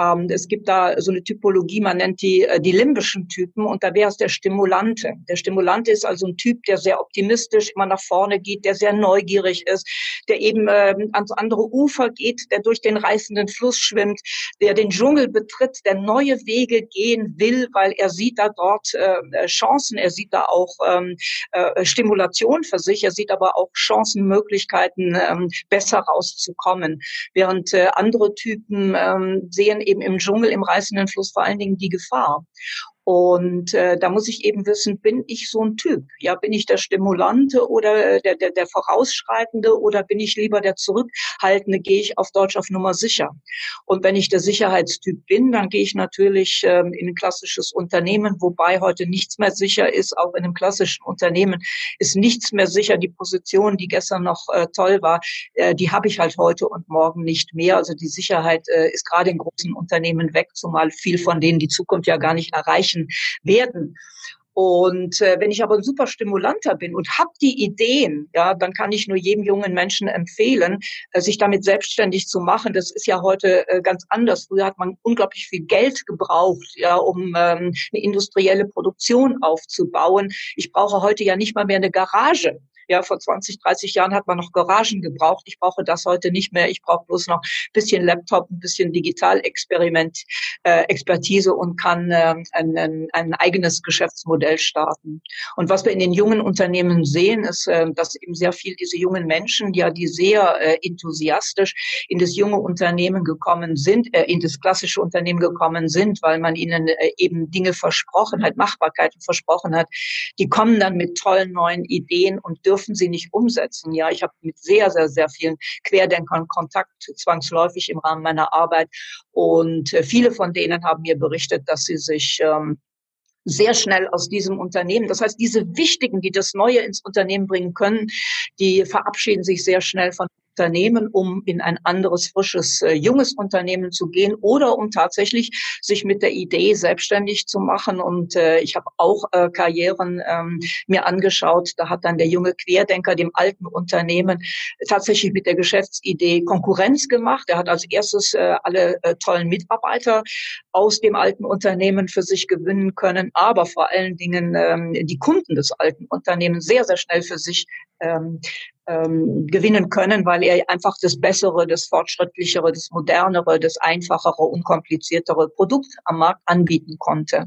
Ähm, es gibt da so eine Typologie, man nennt die äh, die limbischen Typen und da wäre es der Stimulante. Der Stimulante ist also ein Typ, der sehr optimistisch immer nach vorne geht, der sehr neugierig ist, der eben äh, ans andere Ufer geht, der durch den reißenden Fluss schwimmt, der den Dschungel betritt, der neue Wege gehen will, weil er sieht da dort äh, Chancen, er sieht da auch ähm, äh, Stimulation für sich, er sieht aber auch Chancen, Möglichkeiten, ähm, besser rauszukommen. Während äh, andere Typen ähm, sehen eben im Dschungel, im reißenden Fluss vor allen Dingen die Gefahr. Und äh, da muss ich eben wissen, bin ich so ein Typ? Ja, bin ich der Stimulante oder äh, der, der, der Vorausschreitende oder bin ich lieber der Zurückhaltende? Gehe ich auf Deutsch auf Nummer sicher? Und wenn ich der Sicherheitstyp bin, dann gehe ich natürlich ähm, in ein klassisches Unternehmen, wobei heute nichts mehr sicher ist. Auch in einem klassischen Unternehmen ist nichts mehr sicher. Die Position, die gestern noch äh, toll war, äh, die habe ich halt heute und morgen nicht mehr. Also die Sicherheit äh, ist gerade in großen Unternehmen weg, zumal viel von denen die Zukunft ja gar nicht erreichen Menschen werden. Und äh, wenn ich aber ein super Stimulanter bin und habe die Ideen, ja, dann kann ich nur jedem jungen Menschen empfehlen, äh, sich damit selbstständig zu machen. Das ist ja heute äh, ganz anders. Früher hat man unglaublich viel Geld gebraucht, ja, um ähm, eine industrielle Produktion aufzubauen. Ich brauche heute ja nicht mal mehr eine Garage. Ja, vor 20, 30 Jahren hat man noch Garagen gebraucht. Ich brauche das heute nicht mehr. Ich brauche bloß noch ein bisschen Laptop, ein bisschen Digitalexperiment, äh, Expertise und kann äh, ein, ein, ein eigenes Geschäftsmodell starten. Und was wir in den jungen Unternehmen sehen, ist, äh, dass eben sehr viel diese jungen Menschen, ja, die sehr äh, enthusiastisch in das junge Unternehmen gekommen sind, äh, in das klassische Unternehmen gekommen sind, weil man ihnen äh, eben Dinge versprochen hat, Machbarkeiten versprochen hat, die kommen dann mit tollen neuen Ideen und dürfen dürfen sie nicht umsetzen. Ja, ich habe mit sehr, sehr, sehr vielen Querdenkern Kontakt zwangsläufig im Rahmen meiner Arbeit und äh, viele von denen haben mir berichtet, dass sie sich ähm, sehr schnell aus diesem Unternehmen. Das heißt, diese Wichtigen, die das Neue ins Unternehmen bringen können, die verabschieden sich sehr schnell von Unternehmen, um in ein anderes, frisches, äh, junges Unternehmen zu gehen oder um tatsächlich sich mit der Idee selbstständig zu machen. Und äh, ich habe auch äh, Karrieren ähm, mir angeschaut. Da hat dann der junge Querdenker dem alten Unternehmen tatsächlich mit der Geschäftsidee Konkurrenz gemacht. Er hat als erstes äh, alle äh, tollen Mitarbeiter aus dem alten Unternehmen für sich gewinnen können, aber vor allen Dingen ähm, die Kunden des alten Unternehmens sehr, sehr schnell für sich ähm, ähm, gewinnen können, weil er einfach das bessere, das fortschrittlichere, das modernere, das einfachere, unkompliziertere Produkt am Markt anbieten konnte.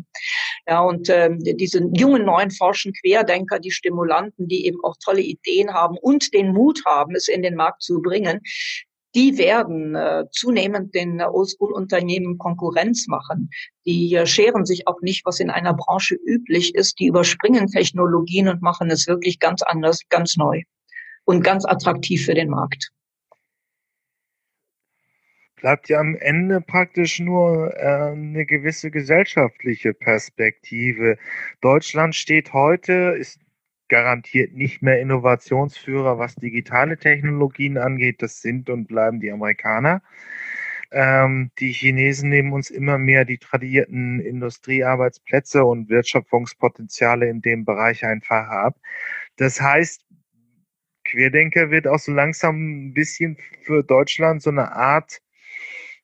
Ja, und ähm, diese jungen neuen forschen Querdenker, die Stimulanten, die eben auch tolle Ideen haben und den Mut haben, es in den Markt zu bringen, die werden äh, zunehmend den Oldschool-Unternehmen Konkurrenz machen. Die äh, scheren sich auch nicht, was in einer Branche üblich ist. Die überspringen Technologien und machen es wirklich ganz anders, ganz neu und ganz attraktiv für den Markt. Bleibt ja am Ende praktisch nur äh, eine gewisse gesellschaftliche Perspektive. Deutschland steht heute, ist garantiert nicht mehr Innovationsführer, was digitale Technologien angeht. Das sind und bleiben die Amerikaner. Ähm, die Chinesen nehmen uns immer mehr die tradierten Industriearbeitsplätze und Wirtschaftungspotenziale in dem Bereich einfach ab. Das heißt, Querdenker wird auch so langsam ein bisschen für Deutschland so eine Art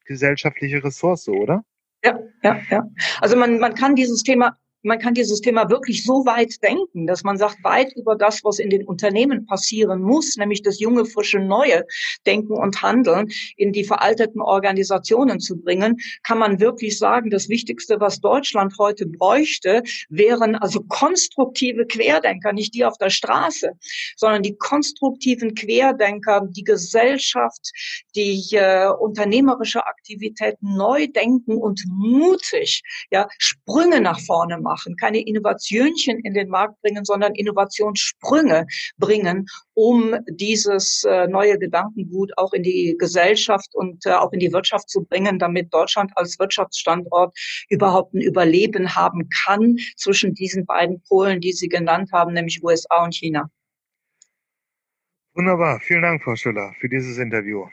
gesellschaftliche Ressource, oder? Ja, ja, ja. Also man, man kann dieses Thema man kann dieses Thema wirklich so weit denken, dass man sagt, weit über das, was in den Unternehmen passieren muss, nämlich das junge, frische, neue Denken und Handeln in die veralteten Organisationen zu bringen, kann man wirklich sagen, das Wichtigste, was Deutschland heute bräuchte, wären also konstruktive Querdenker, nicht die auf der Straße, sondern die konstruktiven Querdenker, die Gesellschaft, die äh, unternehmerische Aktivitäten neu denken und mutig, ja, Sprünge nach vorne machen machen, keine Innovationchen in den Markt bringen, sondern Innovationssprünge bringen, um dieses äh, neue Gedankengut auch in die Gesellschaft und äh, auch in die Wirtschaft zu bringen, damit Deutschland als Wirtschaftsstandort überhaupt ein Überleben haben kann zwischen diesen beiden Polen, die Sie genannt haben, nämlich USA und China. Wunderbar. Vielen Dank, Frau Schüller, für dieses Interview.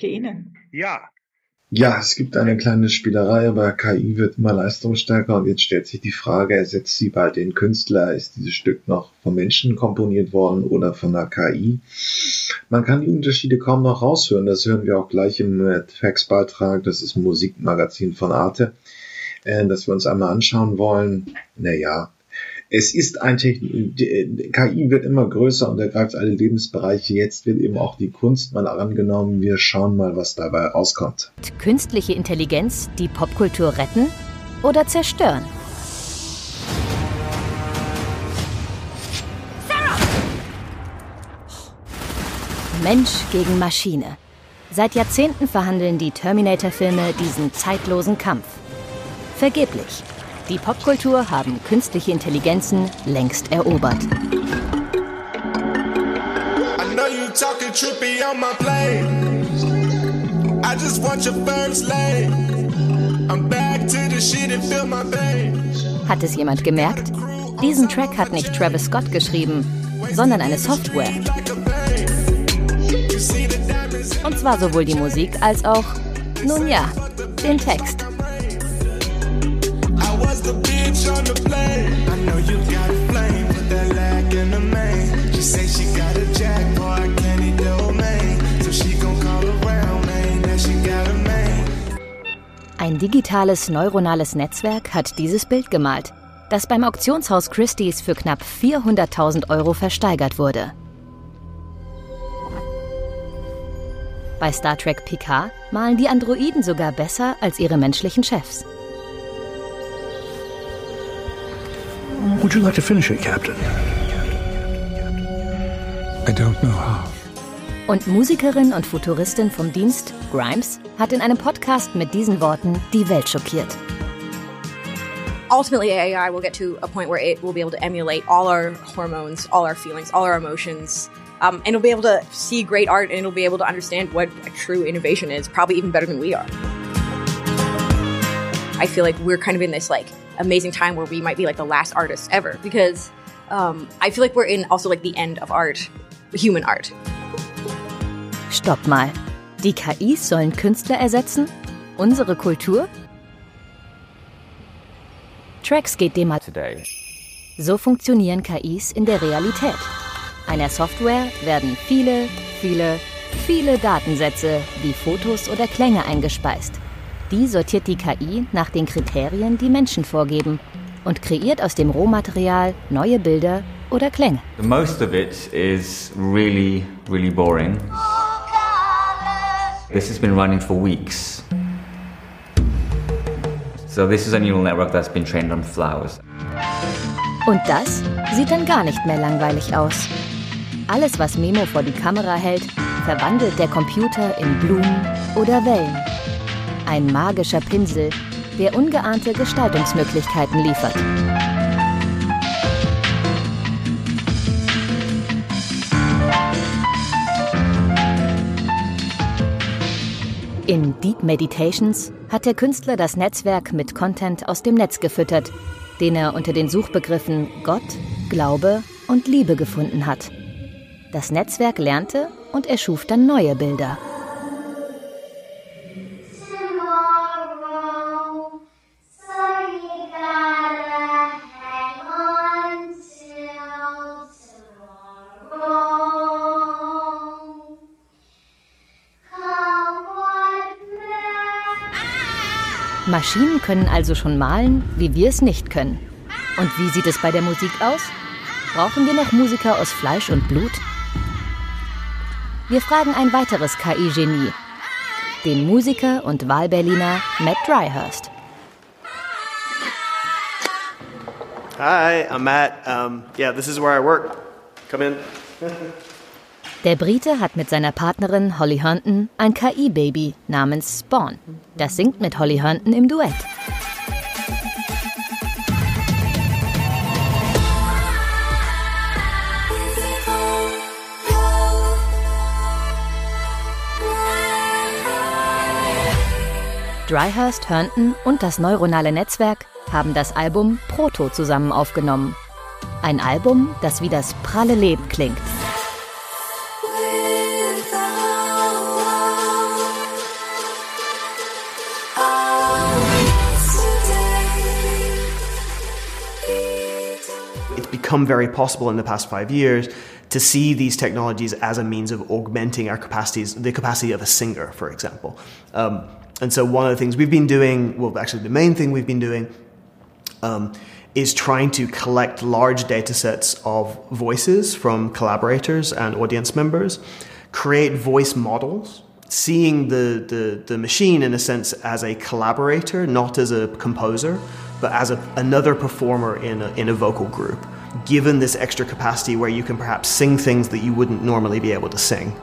Ihnen. Ja, ja, es gibt eine kleine Spielerei, aber KI wird immer leistungsstärker und jetzt stellt sich die Frage, ersetzt sie bald den Künstler? Ist dieses Stück noch vom Menschen komponiert worden oder von der KI? Man kann die Unterschiede kaum noch raushören. Das hören wir auch gleich im Fax-Beitrag. Das ist ein Musikmagazin von Arte, äh, das wir uns einmal anschauen wollen. Naja, es ist ein Technik, KI wird immer größer und ergreift alle Lebensbereiche. Jetzt wird eben auch die Kunst mal angenommen. Wir schauen mal, was dabei rauskommt. Künstliche Intelligenz, die Popkultur retten oder zerstören? Mensch gegen Maschine. Seit Jahrzehnten verhandeln die Terminator-Filme diesen zeitlosen Kampf. Vergeblich. Die Popkultur haben künstliche Intelligenzen längst erobert. Hat es jemand gemerkt? Diesen Track hat nicht Travis Scott geschrieben, sondern eine Software. Und zwar sowohl die Musik als auch, nun ja, den Text Ein digitales neuronales Netzwerk hat dieses Bild gemalt, das beim Auktionshaus Christie's für knapp 400.000 Euro versteigert wurde. Bei Star Trek Picard malen die Androiden sogar besser als ihre menschlichen Chefs. Would you like to finish it, Captain? I don't know how. Und Musikerin und Futuristin vom Dienst, Grimes, hat in einem Podcast mit diesen Worten die Welt schockiert. Ultimately, AI will get to a point where it will be able to emulate all our hormones, all our feelings, all our emotions, um, and it'll be able to see great art and it'll be able to understand what a true innovation is, probably even better than we are. I feel like we're kind of in this like amazing time where we might be like the last artists ever because um, I feel like we're in also like the end of art, human art. Stopp mal. Die KIs sollen Künstler ersetzen? Unsere Kultur? Tracks geht dem mal. today. So funktionieren KIs in der Realität. Einer Software werden viele, viele, viele Datensätze wie Fotos oder Klänge eingespeist. Die sortiert die KI nach den Kriterien, die Menschen vorgeben und kreiert aus dem Rohmaterial neue Bilder oder Klänge. The most of it is really, really boring. This has been running for weeks. So this is a neural network that's been trained on flowers. Und das sieht dann gar nicht mehr langweilig aus. Alles, was Memo vor die Kamera hält, verwandelt der Computer in Blumen oder Wellen. Ein magischer Pinsel, der ungeahnte Gestaltungsmöglichkeiten liefert. In Deep Meditations hat der Künstler das Netzwerk mit Content aus dem Netz gefüttert, den er unter den Suchbegriffen Gott, Glaube und Liebe gefunden hat. Das Netzwerk lernte und erschuf dann neue Bilder. Maschinen können also schon malen, wie wir es nicht können. Und wie sieht es bei der Musik aus? Brauchen wir noch Musiker aus Fleisch und Blut? Wir fragen ein weiteres KI-Genie, den Musiker und Wahlberliner Matt Dryhurst. Hi, I'm Matt. Um, yeah, this is where I work. Come in. *laughs* Der Brite hat mit seiner Partnerin Holly Herndon ein KI-Baby namens Spawn. Das singt mit Holly Herndon im Duett. Dryhurst, Herndon und das neuronale Netzwerk haben das Album Proto zusammen aufgenommen. Ein Album, das wie das pralle Leben klingt. Become very possible in the past five years to see these technologies as a means of augmenting our capacities, the capacity of a singer, for example. Um, and so, one of the things we've been doing, well, actually, the main thing we've been doing um, is trying to collect large data sets of voices from collaborators and audience members, create voice models, seeing the, the, the machine in a sense as a collaborator, not as a composer, but as a, another performer in a, in a vocal group, given this extra capacity where you can perhaps sing things that you wouldn't normally be able to sing.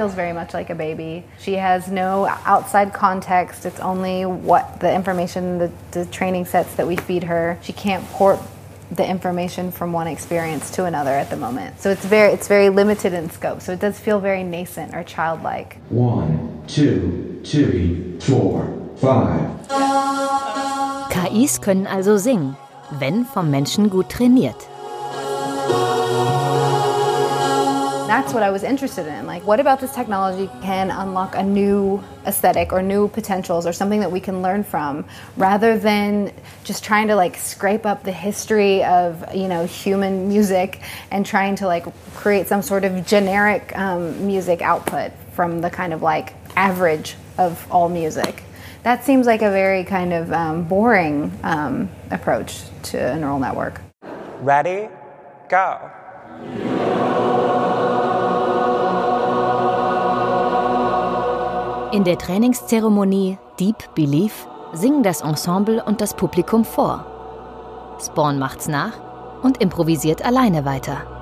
Feels very much like a baby. She has no outside context. It's only what the information, the, the training sets that we feed her. She can't port the information from one experience to another at the moment. So it's very it's very limited in scope. So it does feel very nascent or childlike. One, two, three, four, five. KIs können also singen, wenn vom Menschen gut trainiert. That's what I was interested in. Like, what about this technology can unlock a new aesthetic or new potentials or something that we can learn from rather than just trying to like scrape up the history of, you know, human music and trying to like create some sort of generic um, music output from the kind of like average of all music. That seems like a very kind of um, boring um, approach to a neural network. Ready? Go. In der Trainingszeremonie Deep Belief singen das Ensemble und das Publikum vor. Spawn macht's nach und improvisiert alleine weiter.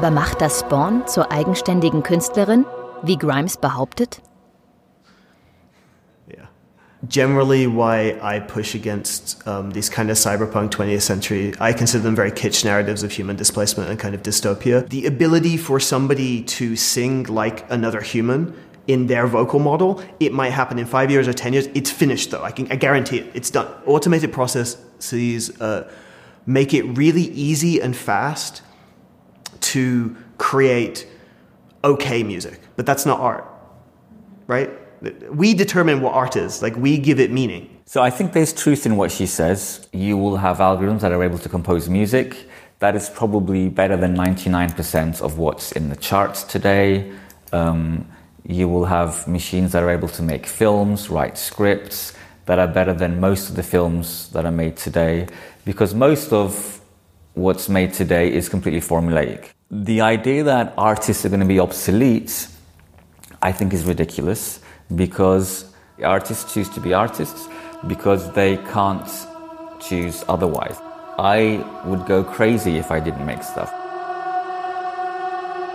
Aber macht das Spawn zur eigenständigen Künstlerin, wie Grimes behauptet? generally why I push against um, these kind of cyberpunk 20th century, I consider them very kitsch narratives of human displacement and kind of dystopia. The ability for somebody to sing like another human in their vocal model, it might happen in five years or 10 years. It's finished though. I can I guarantee it. It's done. Automated processes uh, make it really easy and fast to create okay music, but that's not art, right? we determine what art is. Like we give it meaning. So I think there's truth in what she says. You will have algorithms that are able to compose music. That is probably better than 99% of what's in the charts today. Um, you will have machines that are able to make films, write scripts that are better than most of the films that are made today, because most of what's made today is completely formulaic. The idea that artists are going to be obsolete, I think, is ridiculous because artists choose to be artists because they can't choose otherwise. I would go crazy if I didn't make stuff.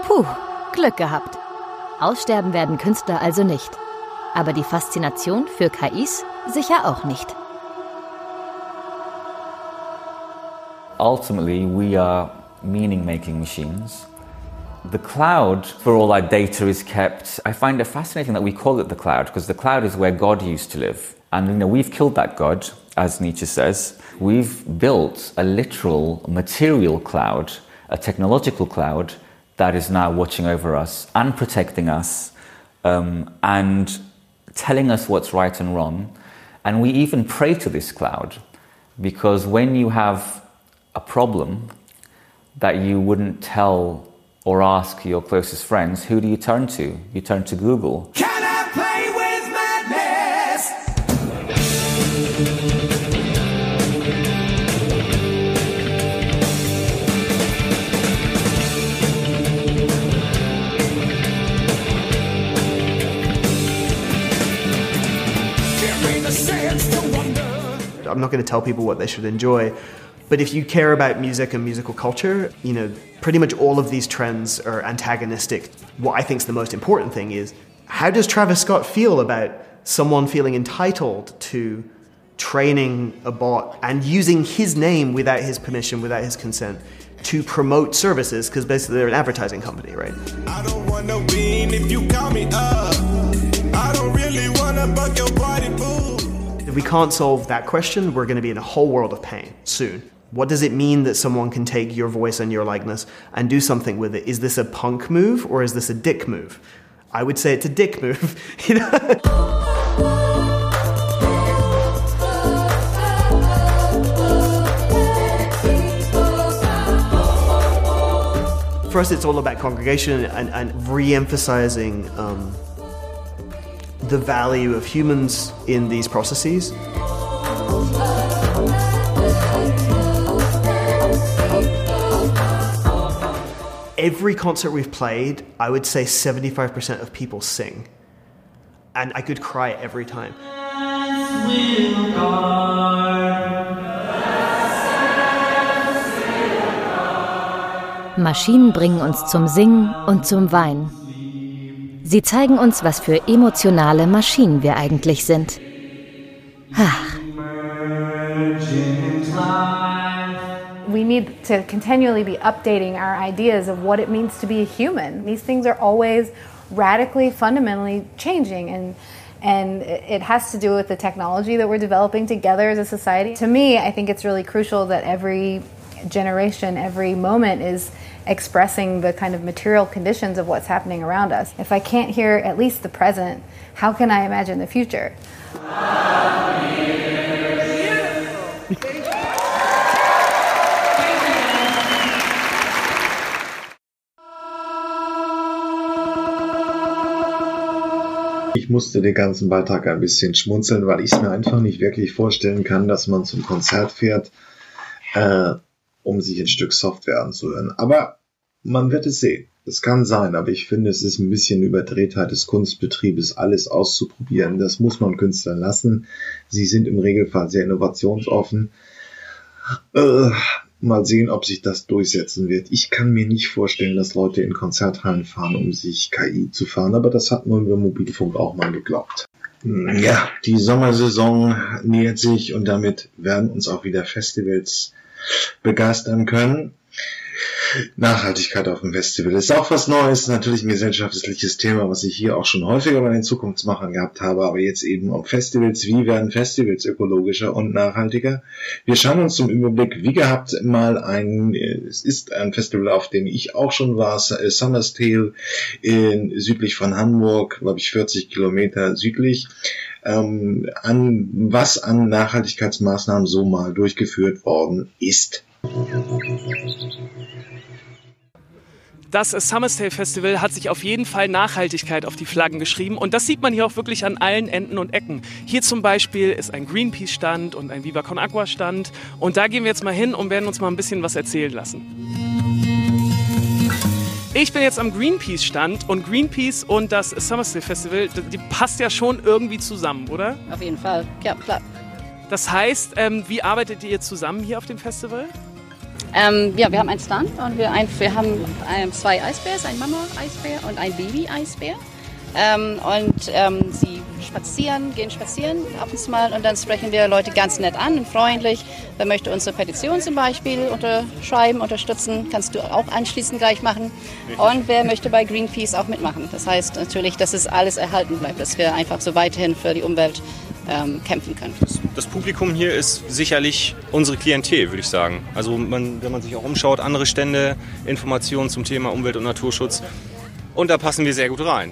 Puh, Glück gehabt. Aussterben werden Künstler also nicht. Aber die Faszination für KIs sicher auch nicht. Ultimately, we are meaning making machines. The cloud, for all our data is kept, I find it fascinating that we call it the cloud because the cloud is where God used to live. And you know, we've killed that God, as Nietzsche says. We've built a literal material cloud, a technological cloud that is now watching over us and protecting us um, and telling us what's right and wrong. And we even pray to this cloud because when you have a problem that you wouldn't tell or ask your closest friends, who do you turn to? You turn to Google. I'm not going to tell people what they should enjoy. But if you care about music and musical culture, you know, pretty much all of these trends are antagonistic. What I think is the most important thing is how does Travis Scott feel about someone feeling entitled to training a bot and using his name without his permission, without his consent, to promote services? Because basically they're an advertising company, right? I don't want no bean if you call me up. I don't really wanna buck your party boo. If we can't solve that question, we're going to be in a whole world of pain soon. What does it mean that someone can take your voice and your likeness and do something with it? Is this a punk move or is this a dick move? I would say it's a dick move. *laughs* you know? For us, it's all about congregation and, and re-emphasizing um, the value of humans in these processes. Every concert we've played, I would say 75% of people sing. And I could cry every time. Maschinen bringen uns zum Singen und zum Weinen. Sie zeigen uns, was für emotionale Maschinen wir eigentlich sind. Ach. Need to continually be updating our ideas of what it means to be a human. These things are always radically, fundamentally changing and and it has to do with the technology that we're developing together as a society. To me, I think it's really crucial that every generation, every moment is expressing the kind of material conditions of what's happening around us. If I can't hear at least the present, how can I imagine the future? Ich musste den ganzen Beitrag ein bisschen schmunzeln, weil ich es mir einfach nicht wirklich vorstellen kann, dass man zum Konzert fährt, äh, um sich ein Stück Software anzuhören. Aber man wird es sehen. Es kann sein, aber ich finde, es ist ein bisschen Überdrehtheit des Kunstbetriebes, alles auszuprobieren. Das muss man Künstlern lassen. Sie sind im Regelfall sehr innovationsoffen. Äh, Mal sehen, ob sich das durchsetzen wird. Ich kann mir nicht vorstellen, dass Leute in Konzerthallen fahren, um sich KI zu fahren, aber das hat man über Mobilfunk auch mal geglaubt. Ja, die Sommersaison nähert sich und damit werden uns auch wieder Festivals begeistern können. Nachhaltigkeit auf dem Festival ist auch was Neues, natürlich ein gesellschaftliches Thema, was ich hier auch schon häufiger bei den Zukunftsmachern gehabt habe, aber jetzt eben um Festivals. Wie werden Festivals ökologischer und nachhaltiger? Wir schauen uns zum Überblick, wie gehabt, mal ein, es ist ein Festival, auf dem ich auch schon war, Summer's Tale in, südlich von Hamburg, glaube ich 40 Kilometer südlich ähm, an was an Nachhaltigkeitsmaßnahmen so mal durchgeführt worden ist. Das Summerstale Festival hat sich auf jeden Fall Nachhaltigkeit auf die Flaggen geschrieben und das sieht man hier auch wirklich an allen Enden und Ecken. Hier zum Beispiel ist ein Greenpeace-Stand und ein Viva Con Agua-Stand und da gehen wir jetzt mal hin und werden uns mal ein bisschen was erzählen lassen. Ich bin jetzt am Greenpeace-Stand und Greenpeace und das Summerstale Festival, die passt ja schon irgendwie zusammen, oder? Auf jeden Fall, ja klar. Das heißt, ähm, wie arbeitet ihr zusammen hier auf dem Festival? Ähm, ja, wir haben einen Stand und wir, ein, wir haben ähm, zwei Eisbärs, ein Mama-Eisbär und ein Baby-Eisbär. Ähm, und ähm, sie spazieren, gehen spazieren ab und zu mal und dann sprechen wir Leute ganz nett an und freundlich. Wer möchte unsere Petition zum Beispiel unterschreiben, unterstützen, kannst du auch anschließend gleich machen. Und wer möchte bei Greenpeace auch mitmachen. Das heißt natürlich, dass es alles erhalten bleibt, dass wir einfach so weiterhin für die Umwelt ähm, kämpfen können. Das Publikum hier ist sicherlich unsere Klientel, würde ich sagen. Also man, wenn man sich auch umschaut, andere Stände, Informationen zum Thema Umwelt- und Naturschutz. Und da passen wir sehr gut rein.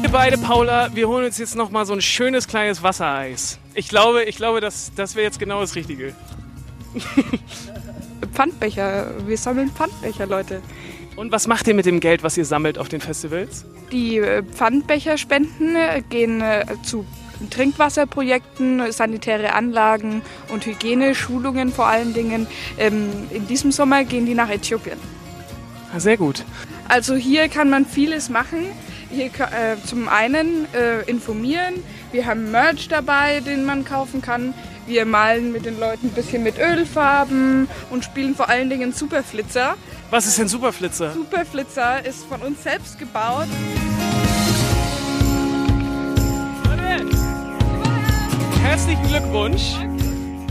Wir beide, Paula, wir holen uns jetzt noch mal so ein schönes kleines Wassereis. Ich glaube, ich glaube, das, das wäre jetzt genau das Richtige. Pfandbecher. Wir sammeln Pfandbecher, Leute. Und was macht ihr mit dem Geld, was ihr sammelt auf den Festivals? Die äh, Pfandbecherspenden äh, gehen äh, zu Trinkwasserprojekten, sanitäre Anlagen und Hygieneschulungen vor allen Dingen. Ähm, in diesem Sommer gehen die nach Äthiopien. Ah, Sehr gut. Also hier kann man vieles machen. Hier äh, zum einen äh, informieren. Wir haben Merch dabei, den man kaufen kann. Wir malen mit den Leuten ein bisschen mit Ölfarben und spielen vor allen Dingen Superflitzer. Was ist denn Superflitzer? Superflitzer ist von uns selbst gebaut. Herzlichen Glückwunsch.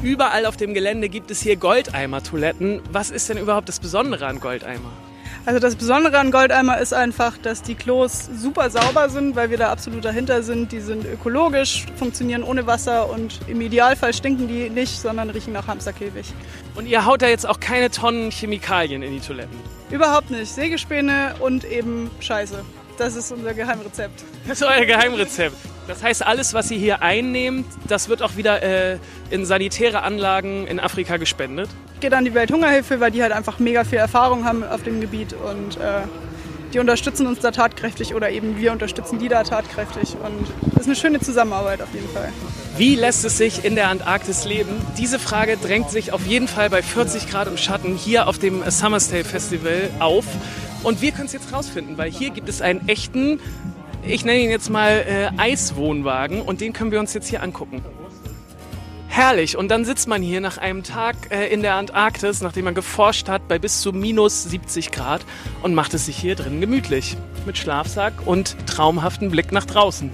Überall auf dem Gelände gibt es hier Goldeimer-Toiletten. Was ist denn überhaupt das Besondere an Goldeimer? Also das Besondere an Goldeimer ist einfach, dass die Klos super sauber sind, weil wir da absolut dahinter sind. Die sind ökologisch, funktionieren ohne Wasser und im Idealfall stinken die nicht, sondern riechen nach Hamsterkäfig. Und ihr haut da jetzt auch keine Tonnen Chemikalien in die Toiletten. Überhaupt nicht. Sägespäne und eben Scheiße. Das ist unser Geheimrezept. Das ist euer Geheimrezept. Das heißt, alles, was ihr hier einnehmt, das wird auch wieder äh, in sanitäre Anlagen in Afrika gespendet. Geht an die Welthungerhilfe, weil die halt einfach mega viel Erfahrung haben auf dem Gebiet und äh, die unterstützen uns da tatkräftig oder eben wir unterstützen die da tatkräftig und das ist eine schöne Zusammenarbeit auf jeden Fall. Wie lässt es sich in der Antarktis leben? Diese Frage drängt sich auf jeden Fall bei 40 Grad im Schatten hier auf dem Summerstay Festival auf. Und wir können es jetzt rausfinden, weil hier gibt es einen echten, ich nenne ihn jetzt mal äh, Eiswohnwagen und den können wir uns jetzt hier angucken. Herrlich. Und dann sitzt man hier nach einem Tag äh, in der Antarktis, nachdem man geforscht hat, bei bis zu minus 70 Grad und macht es sich hier drin gemütlich. Mit Schlafsack und traumhaften Blick nach draußen.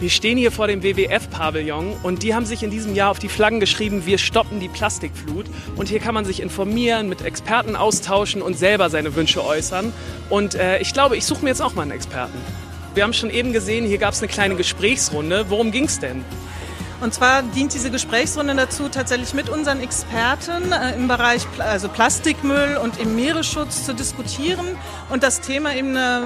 Wir stehen hier vor dem WWF-Pavillon und die haben sich in diesem Jahr auf die Flaggen geschrieben, wir stoppen die Plastikflut. Und hier kann man sich informieren, mit Experten austauschen und selber seine Wünsche äußern. Und äh, ich glaube, ich suche mir jetzt auch mal einen Experten. Wir haben schon eben gesehen, hier gab es eine kleine Gesprächsrunde. Worum ging es denn? Und zwar dient diese Gesprächsrunde dazu, tatsächlich mit unseren Experten äh, im Bereich Pla also Plastikmüll und im Meeresschutz zu diskutieren und das Thema eben äh,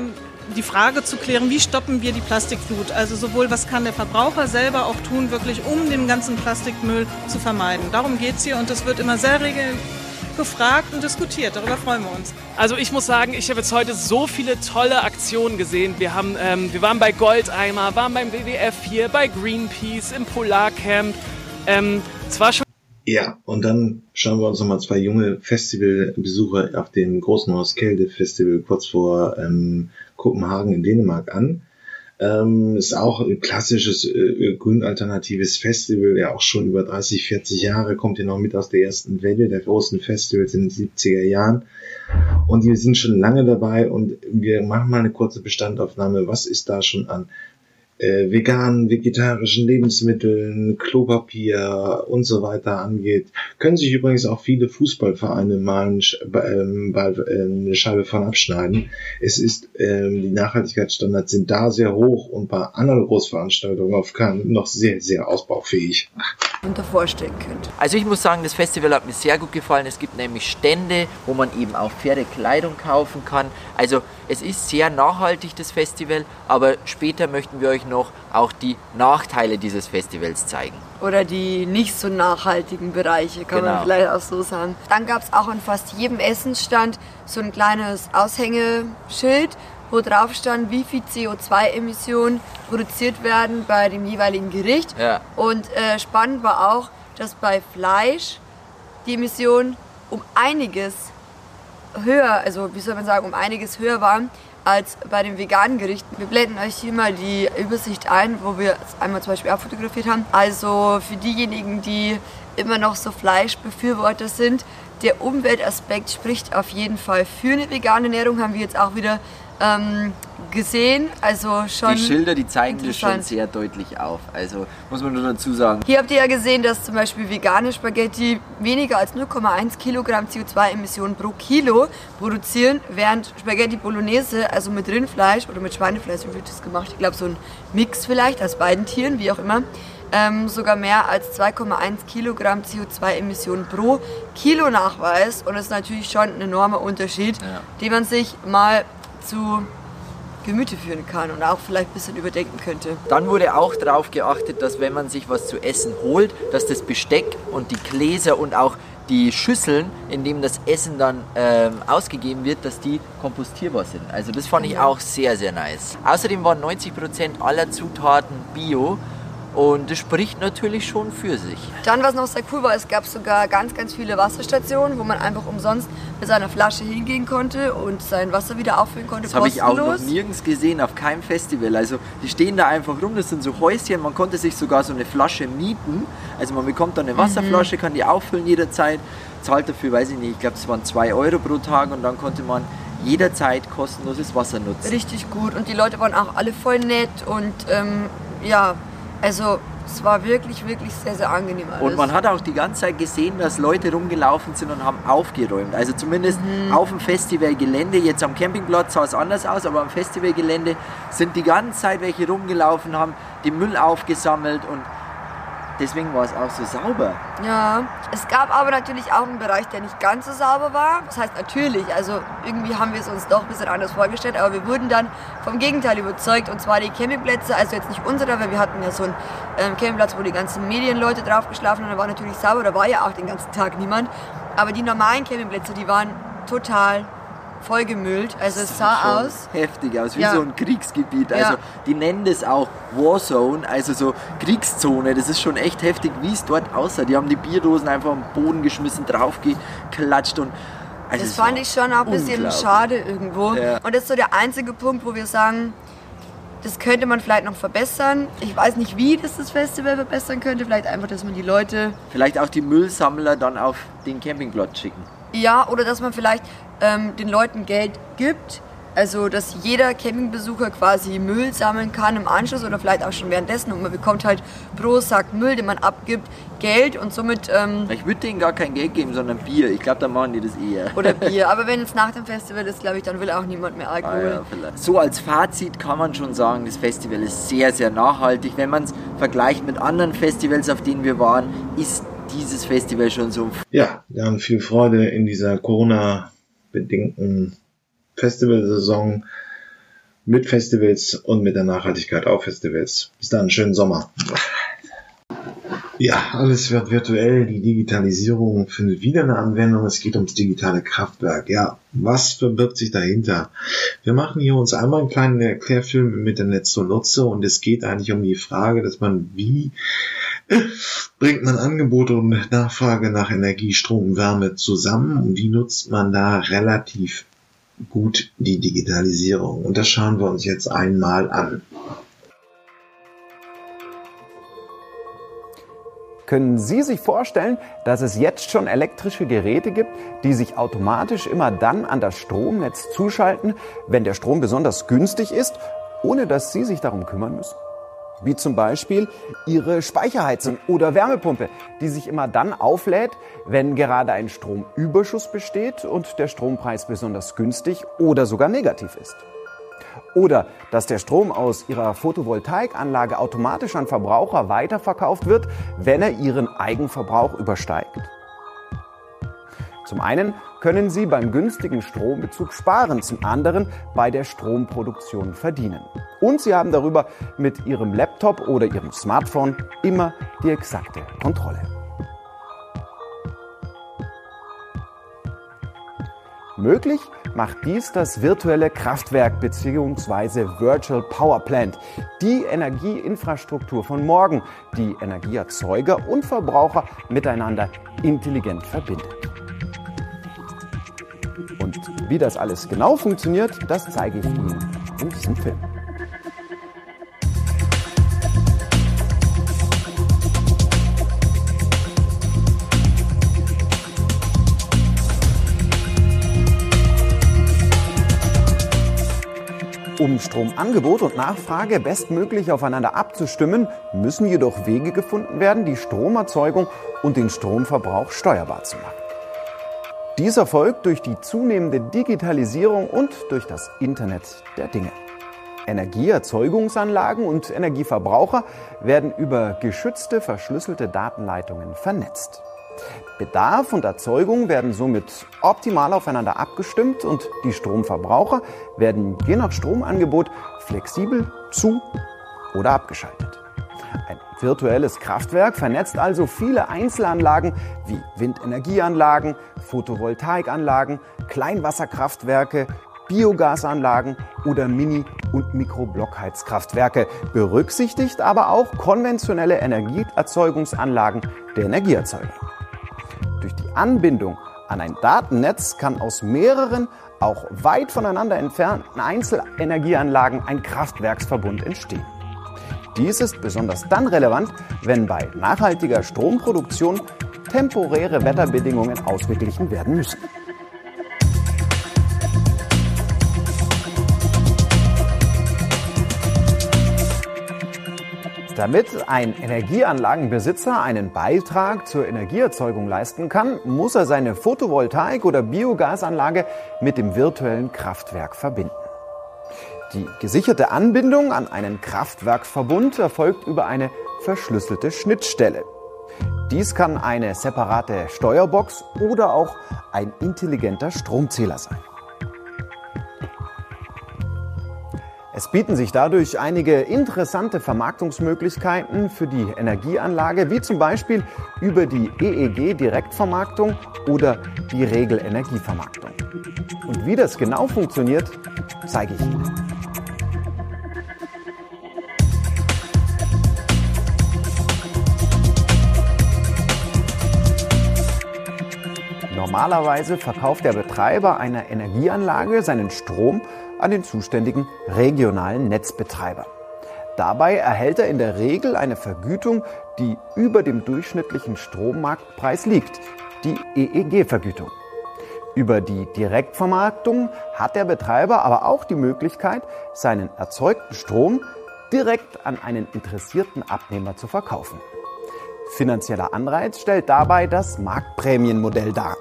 die Frage zu klären, wie stoppen wir die Plastikflut? Also sowohl, was kann der Verbraucher selber auch tun, wirklich um den ganzen Plastikmüll zu vermeiden. Darum geht es hier und es wird immer sehr regel gefragt und diskutiert. Darüber freuen wir uns. Also ich muss sagen, ich habe jetzt heute so viele tolle Aktionen gesehen. Wir, haben, ähm, wir waren bei Goldeimer, waren beim WWF hier, bei Greenpeace, im Polarcamp. Ähm, es war schon Ja, und dann schauen wir uns nochmal zwei junge Festivalbesucher auf dem großen Roskilde Festival kurz vor ähm, Kopenhagen in Dänemark an. Ähm, ist auch ein klassisches äh, grünalternatives Festival, ja auch schon über 30, 40 Jahre, kommt ja noch mit aus der ersten Welle der großen Festivals in den 70er Jahren. Und wir sind schon lange dabei und wir machen mal eine kurze Bestandaufnahme. Was ist da schon an äh, veganen, vegetarischen Lebensmitteln, Klopapier und so weiter angeht, können sich übrigens auch viele Fußballvereine mal ein Sch- ähm, bei, ähm, eine Scheibe von abschneiden. Es ist, ähm, die Nachhaltigkeitsstandards sind da sehr hoch und bei anderen Großveranstaltungen auf keinen noch sehr, sehr ausbaufähig. unter vorstellen könnt. Also ich muss sagen, das Festival hat mir sehr gut gefallen. Es gibt nämlich Stände, wo man eben auch Pferdekleidung kaufen kann. Also es ist sehr nachhaltig, das Festival, aber später möchten wir euch noch auch die Nachteile dieses Festivals zeigen. Oder die nicht so nachhaltigen Bereiche, kann Genau. man vielleicht auch so sagen. Dann gab es auch an fast jedem Essensstand so ein kleines Aushängeschild, wo drauf stand, wie viel CO2-Emissionen produziert werden bei dem jeweiligen Gericht. Ja. Und äh, spannend war auch, dass bei Fleisch die Emissionen um einiges höher, also wie soll man sagen, um einiges höher waren als bei den veganen Gerichten. Wir blenden euch hier mal die Übersicht ein, wo wir es einmal zum Beispiel abfotografiert haben. Also für diejenigen, die immer noch so Fleischbefürworter sind, der Umweltaspekt spricht auf jeden Fall für eine vegane Ernährung, haben wir jetzt auch wieder ähm, gesehen. Also schon die Schilder, die zeigen das schon sehr deutlich auf. Also muss man nur dazu sagen. Hier habt ihr ja gesehen, dass zum Beispiel vegane Spaghetti weniger als 0,1 Kilogramm CO2-Emissionen pro Kilo produzieren, während Spaghetti Bolognese, also mit Rindfleisch oder mit Schweinefleisch, wie wird das gemacht? Ich glaube, so ein Mix vielleicht aus beiden Tieren, wie auch immer, ähm, sogar mehr als 2,1 Kilogramm CO2-Emissionen pro Kilo nachweist. Und das ist natürlich schon ein enormer Unterschied, den man sich mal zu Gemüte führen kann und auch vielleicht ein bisschen überdenken könnte. Dann wurde auch darauf geachtet, dass wenn man sich was zu essen holt, dass das Besteck und die Gläser und auch die Schüsseln, in denen das Essen dann ähm, ausgegeben wird, dass die kompostierbar sind. Also das fand ich Genau. auch sehr, sehr nice. Außerdem waren 90% aller Zutaten bio und das spricht natürlich schon für sich. Dann, was noch sehr cool war, es gab sogar ganz, ganz viele Wasserstationen, wo man einfach umsonst mit seiner Flasche hingehen konnte und sein Wasser wieder auffüllen konnte. Das habe ich auch noch nirgends gesehen, auf keinem Festival. Also die stehen da einfach rum, das sind so Häuschen, man konnte sich sogar so eine Flasche mieten. Also man bekommt dann eine Wasserflasche, kann die auffüllen jederzeit, zahlt dafür, weiß ich nicht, ich glaube es waren 2 Euro pro Tag und dann konnte man jederzeit kostenloses Wasser nutzen. Richtig gut. Und die Leute waren auch alle voll nett und ähm, ja, also es war wirklich, wirklich sehr, sehr angenehm alles. Und man hat auch die ganze Zeit gesehen, dass Leute rumgelaufen sind und haben aufgeräumt. Also zumindest Mhm. auf dem Festivalgelände. Jetzt am Campingplatz sah es anders aus, aber am Festivalgelände sind die ganze Zeit welche rumgelaufen, haben den Müll aufgesammelt und deswegen war es auch so sauber. Ja, es gab aber natürlich auch einen Bereich, der nicht ganz so sauber war. Das heißt natürlich, also irgendwie haben wir es uns doch ein bisschen anders vorgestellt, aber wir wurden dann vom Gegenteil überzeugt. Und zwar die Campingplätze, also jetzt nicht unsere, weil wir hatten ja so einen ähm, Campingplatz, wo die ganzen Medienleute drauf geschlafen haben. Da war natürlich sauber, da war ja auch den ganzen Tag niemand. Aber die normalen Campingplätze, die waren total vollgemüllt. Also es sah aus. heftig aus, wie Ja. so ein Kriegsgebiet. Ja. Also die nennen das auch Warzone, also so Kriegszone. Das ist schon echt heftig, wie es dort aussah. Die haben die Bierdosen einfach am Boden geschmissen, draufgeklatscht und also das fand ich schon auch ein bisschen schade irgendwo. Ja. Und das ist so der einzige Punkt, wo wir sagen, das könnte man vielleicht noch verbessern. Ich weiß nicht, wie das das Festival verbessern könnte. Vielleicht einfach, dass man die Leute, Vielleicht auch die Müllsammler dann auf den Campingplatz schicken. Ja, oder dass man vielleicht ähm, den Leuten Geld gibt. Also, dass jeder Campingbesucher quasi Müll sammeln kann im Anschluss oder vielleicht auch schon währenddessen. Und man bekommt halt pro Sack Müll, den man abgibt, Geld und somit ähm, Ich würde denen gar kein Geld geben, sondern Bier. Ich glaube, dann machen die das eher. oder *laughs* Bier. Aber wenn es nach dem Festival ist, glaube ich, dann will auch niemand mehr Ah, Alkohol. ja, vielleicht. So als Fazit kann man schon sagen, das Festival ist sehr, sehr nachhaltig. Wenn man es vergleicht mit anderen Festivals, auf denen wir waren, ist Festival schon so Ja, wir haben viel Freude in dieser Corona-bedingten Festivalsaison mit Festivals und mit der Nachhaltigkeit auf Festivals. Bis dann, schönen Sommer. Ja, alles wird virtuell. Die Digitalisierung findet wieder eine Anwendung. Es geht ums digitale Kraftwerk. Ja, was verbirgt sich dahinter? Wir machen hier uns einmal einen kleinen Erklärfilm im Internet zunutze und es geht eigentlich um die Frage, dass man wie *laughs* bringt man Angebot und Nachfrage nach Energie, Strom, und Wärme zusammen und wie nutzt man da relativ gut die Digitalisierung. Und das schauen wir uns jetzt einmal an. Können Sie sich vorstellen, dass es jetzt schon elektrische Geräte gibt, die sich automatisch immer dann an das Stromnetz zuschalten, wenn der Strom besonders günstig ist, ohne dass Sie sich darum kümmern müssen? Wie zum Beispiel Ihre Speicherheizung oder Wärmepumpe, die sich immer dann auflädt, wenn gerade ein Stromüberschuss besteht und der Strompreis besonders günstig oder sogar negativ ist. Oder dass der Strom aus Ihrer Photovoltaikanlage automatisch an Verbraucher weiterverkauft wird, wenn er Ihren Eigenverbrauch übersteigt. Zum einen können Sie beim günstigen Strombezug sparen, zum anderen bei der Stromproduktion verdienen. Und Sie haben darüber mit Ihrem Laptop oder Ihrem Smartphone immer die exakte Kontrolle. Möglich macht dies das virtuelle Kraftwerk bzw. Virtual Power Plant, die Energieinfrastruktur von morgen, die Energieerzeuger und Verbraucher miteinander intelligent verbindet. Und wie das alles genau funktioniert, das zeige ich Ihnen in diesem Film. Um Stromangebot und Nachfrage bestmöglich aufeinander abzustimmen, müssen jedoch Wege gefunden werden, die Stromerzeugung und den Stromverbrauch steuerbar zu machen. Dies erfolgt durch die zunehmende Digitalisierung und durch das Internet der Dinge. Energieerzeugungsanlagen und Energieverbraucher werden über geschützte, verschlüsselte Datenleitungen vernetzt. Bedarf und Erzeugung werden somit optimal aufeinander abgestimmt und die Stromverbraucher werden je nach Stromangebot flexibel zu oder abgeschaltet. Ein virtuelles Kraftwerk vernetzt also viele Einzelanlagen wie Windenergieanlagen, Photovoltaikanlagen, Kleinwasserkraftwerke, Biogasanlagen oder Mini- und Mikroblockheizkraftwerke, berücksichtigt aber auch konventionelle Energieerzeugungsanlagen der Energieerzeuger. Durch die Anbindung an ein Datennetz kann aus mehreren, auch weit voneinander entfernten Einzelenergieanlagen ein Kraftwerksverbund entstehen. Dies ist besonders dann relevant, wenn bei nachhaltiger Stromproduktion temporäre Wetterbedingungen ausgeglichen werden müssen. Damit ein Energieanlagenbesitzer einen Beitrag zur Energieerzeugung leisten kann, muss er seine Photovoltaik- oder Biogasanlage mit dem virtuellen Kraftwerk verbinden. Die gesicherte Anbindung an einen Kraftwerkverbund erfolgt über eine verschlüsselte Schnittstelle. Dies kann eine separate Steuerbox oder auch ein intelligenter Stromzähler sein. Es bieten sich dadurch einige interessante Vermarktungsmöglichkeiten für die Energieanlage, wie zum Beispiel über die EEG-Direktvermarktung oder die Regelenergievermarktung. Und wie das genau funktioniert, zeige ich Ihnen. Normalerweise verkauft der Betreiber einer Energieanlage seinen Strom an den zuständigen regionalen Netzbetreiber. Dabei erhält er in der Regel eine Vergütung, die über dem durchschnittlichen Strommarktpreis liegt, die EEG-Vergütung. Über die Direktvermarktung hat der Betreiber aber auch die Möglichkeit, seinen erzeugten Strom direkt an einen interessierten Abnehmer zu verkaufen. Finanzieller Anreiz stellt dabei das Marktprämienmodell dar.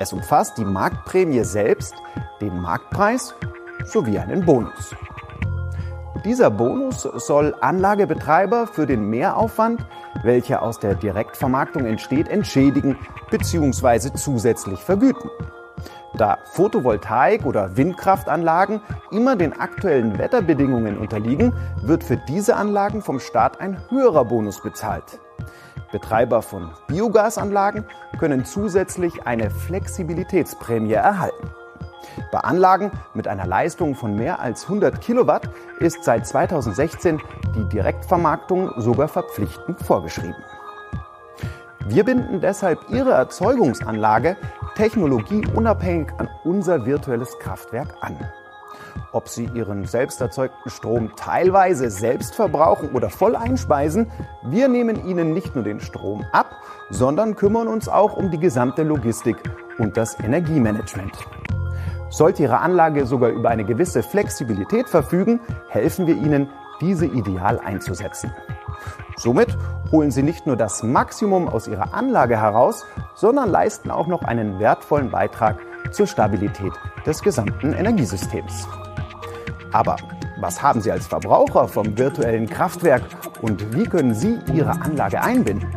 Es umfasst die Marktprämie selbst, den Marktpreis sowie einen Bonus. Dieser Bonus soll Anlagebetreiber für den Mehraufwand, welcher aus der Direktvermarktung entsteht, entschädigen bzw. zusätzlich vergüten. Da Photovoltaik- oder Windkraftanlagen immer den aktuellen Wetterbedingungen unterliegen, wird für diese Anlagen vom Staat ein höherer Bonus bezahlt. Betreiber von Biogasanlagen können zusätzlich eine Flexibilitätsprämie erhalten. Bei Anlagen mit einer Leistung von mehr als 100 Kilowatt ist seit 2016 die Direktvermarktung sogar verpflichtend vorgeschrieben. Wir binden deshalb Ihre Erzeugungsanlage technologieunabhängig an unser virtuelles Kraftwerk an. Ob sie ihren selbst erzeugten Strom teilweise selbst verbrauchen oder voll einspeisen, wir nehmen ihnen nicht nur den Strom ab, sondern kümmern uns auch um die gesamte Logistik und das Energiemanagement. Sollte Ihre Anlage sogar über eine gewisse Flexibilität verfügen, helfen wir Ihnen, diese ideal einzusetzen. Somit holen Sie nicht nur das Maximum aus Ihrer Anlage heraus, sondern leisten auch noch einen wertvollen Beitrag zur Stabilität des gesamten Energiesystems. Aber was haben Sie als Verbraucher vom virtuellen Kraftwerk und wie können Sie Ihre Anlage einbinden?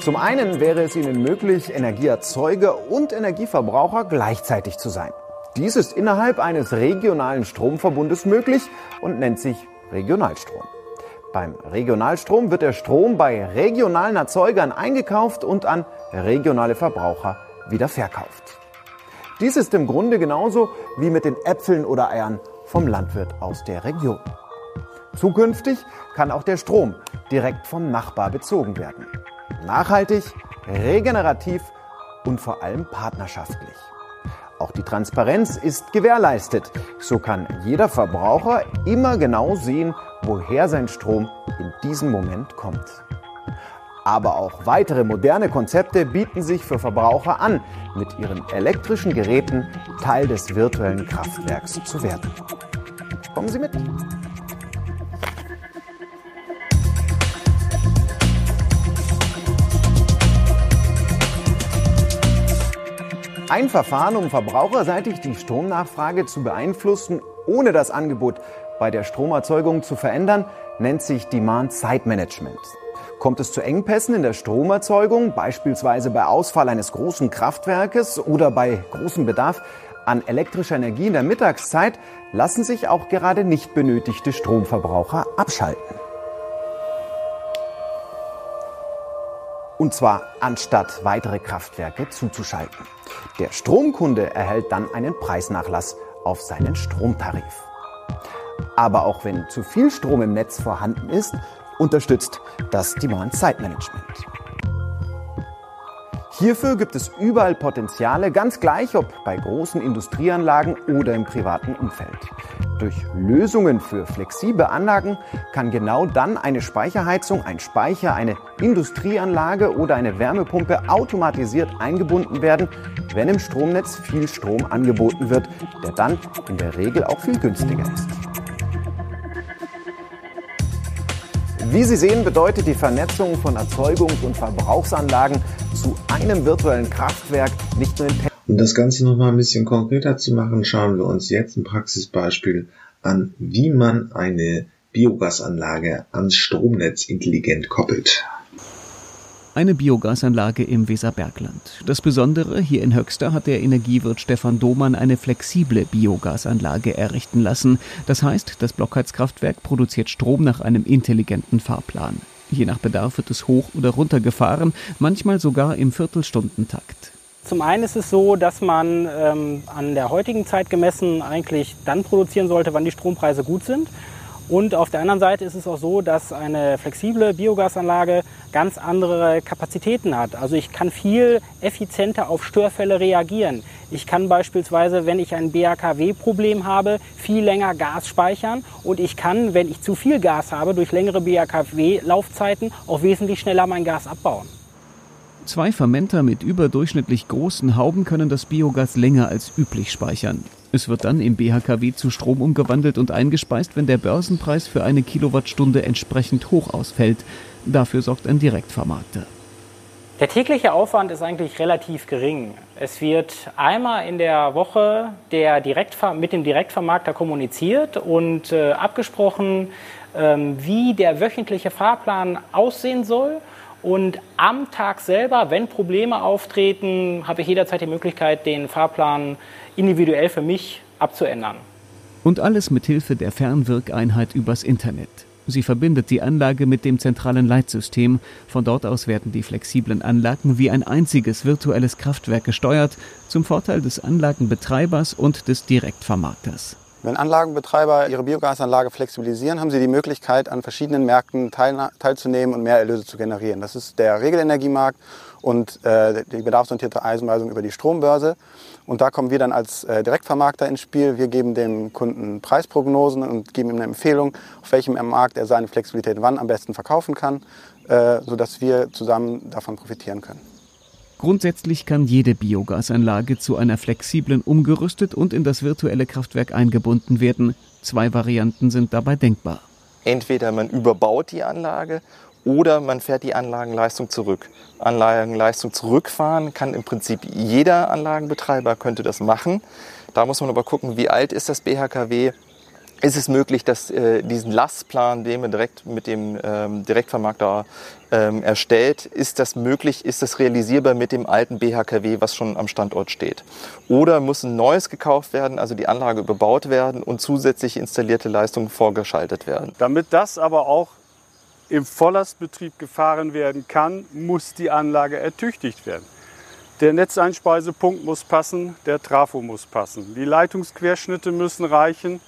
Zum einen wäre es Ihnen möglich, Energieerzeuger und Energieverbraucher gleichzeitig zu sein. Dies ist innerhalb eines regionalen Stromverbundes möglich und nennt sich Regionalstrom. Beim Regionalstrom wird der Strom bei regionalen Erzeugern eingekauft und an regionale Verbraucher wieder verkauft. Dies ist im Grunde genauso wie mit den Äpfeln oder Eiern vom Landwirt aus der Region. Zukünftig kann auch der Strom direkt vom Nachbar bezogen werden. Nachhaltig, regenerativ und vor allem partnerschaftlich. Auch die Transparenz ist gewährleistet. So kann jeder Verbraucher immer genau sehen, woher sein Strom in diesem Moment kommt. Aber auch weitere moderne Konzepte bieten sich für Verbraucher an, mit ihren elektrischen Geräten Teil des virtuellen Kraftwerks zu werden. Kommen Sie mit! Ein Verfahren, um verbraucherseitig die Stromnachfrage zu beeinflussen, ohne das Angebot bei der Stromerzeugung zu verändern, nennt sich Demand-Side Management. Kommt es zu Engpässen in der Stromerzeugung, beispielsweise bei Ausfall eines großen Kraftwerkes oder bei großem Bedarf an elektrischer Energie in der Mittagszeit, lassen sich auch gerade nicht benötigte Stromverbraucher abschalten. Und zwar anstatt weitere Kraftwerke zuzuschalten. Der Stromkunde erhält dann einen Preisnachlass auf seinen Stromtarif. Aber auch wenn zu viel Strom im Netz vorhanden ist, unterstützt das Demand-Side-Management. Hierfür gibt es überall Potenziale, ganz gleich ob bei großen Industrieanlagen oder im privaten Umfeld. Durch Lösungen für flexible Anlagen kann genau dann eine Speicherheizung, ein Speicher, eine Industrieanlage oder eine Wärmepumpe automatisiert eingebunden werden, wenn im Stromnetz viel Strom angeboten wird, der dann in der Regel auch viel günstiger ist. Wie Sie sehen, bedeutet die Vernetzung von Erzeugungs- und Verbrauchsanlagen zu einem virtuellen Kraftwerk nicht nur in um das Ganze nochmal ein bisschen konkreter zu machen, schauen wir uns jetzt ein Praxisbeispiel an, wie man eine Biogasanlage ans Stromnetz intelligent koppelt. Eine Biogasanlage im Weserbergland. Das Besondere, hier in Höxter hat der Energiewirt Stefan Domann eine flexible Biogasanlage errichten lassen. Das heißt, das Blockheizkraftwerk produziert Strom nach einem intelligenten Fahrplan. Je nach Bedarf wird es hoch oder runter gefahren, manchmal sogar im Viertelstundentakt. Zum einen ist es so, dass man ähm, an der heutigen Zeit gemessen eigentlich dann produzieren sollte, wann die Strompreise gut sind. Und auf der anderen Seite ist es auch so, dass eine flexible Biogasanlage ganz andere Kapazitäten hat. Also ich kann viel effizienter auf Störfälle reagieren. Ich kann beispielsweise, wenn ich ein BAKW-Problem habe, viel länger Gas speichern und ich kann, wenn ich zu viel Gas habe, durch längere BAKW-Laufzeiten auch wesentlich schneller mein Gas abbauen. Zwei Fermenter mit überdurchschnittlich großen Hauben können das Biogas länger als üblich speichern. Es wird dann im BHKW zu Strom umgewandelt und eingespeist, wenn der Börsenpreis für eine Kilowattstunde entsprechend hoch ausfällt. Dafür sorgt ein Direktvermarkter. Der tägliche Aufwand ist eigentlich relativ gering. Es wird einmal in der Woche der Direktver mit dem Direktvermarkter kommuniziert und äh, abgesprochen, ähm, wie der wöchentliche Fahrplan aussehen soll. Und am Tag selber, wenn Probleme auftreten, habe ich jederzeit die Möglichkeit, den Fahrplan individuell für mich abzuändern. Und alles mit Hilfe der Fernwirkeinheit übers Internet. Sie verbindet die Anlage mit dem zentralen Leitsystem. Von dort aus werden die flexiblen Anlagen wie ein einziges virtuelles Kraftwerk gesteuert, zum Vorteil des Anlagenbetreibers und des Direktvermarkters. Wenn Anlagenbetreiber ihre Biogasanlage flexibilisieren, haben sie die Möglichkeit, an verschiedenen Märkten teil, teilzunehmen und mehr Erlöse zu generieren. Das ist der Regelenergiemarkt und äh, die bedarfsorientierte Eisenweisung über die Strombörse. Und da kommen wir dann als äh, Direktvermarkter ins Spiel. Wir geben dem Kunden Preisprognosen und geben ihm eine Empfehlung, auf welchem Markt er seine Flexibilität wann am besten verkaufen kann, äh, sodass wir zusammen davon profitieren können. Grundsätzlich kann jede Biogasanlage zu einer flexiblen umgerüstet und in das virtuelle Kraftwerk eingebunden werden. Zwei Varianten sind dabei denkbar. Entweder man überbaut die Anlage oder man fährt die Anlagenleistung zurück. Anlagenleistung zurückfahren kann im Prinzip jeder Anlagenbetreiber könnte das machen. Da muss man aber gucken, wie alt ist das BHKW, ist es möglich, dass äh, diesen Lastplan, den man direkt mit dem ähm, Direktvermarkter ähm, erstellt, ist das möglich, ist das realisierbar mit dem alten BHKW, was schon am Standort steht? Oder muss ein neues gekauft werden, also die Anlage überbaut werden und zusätzlich installierte Leistungen vorgeschaltet werden? Damit das aber auch im Volllastbetrieb gefahren werden kann, muss die Anlage ertüchtigt werden. Der Netzeinspeisepunkt muss passen, der Trafo muss passen, die Leitungsquerschnitte müssen reichen,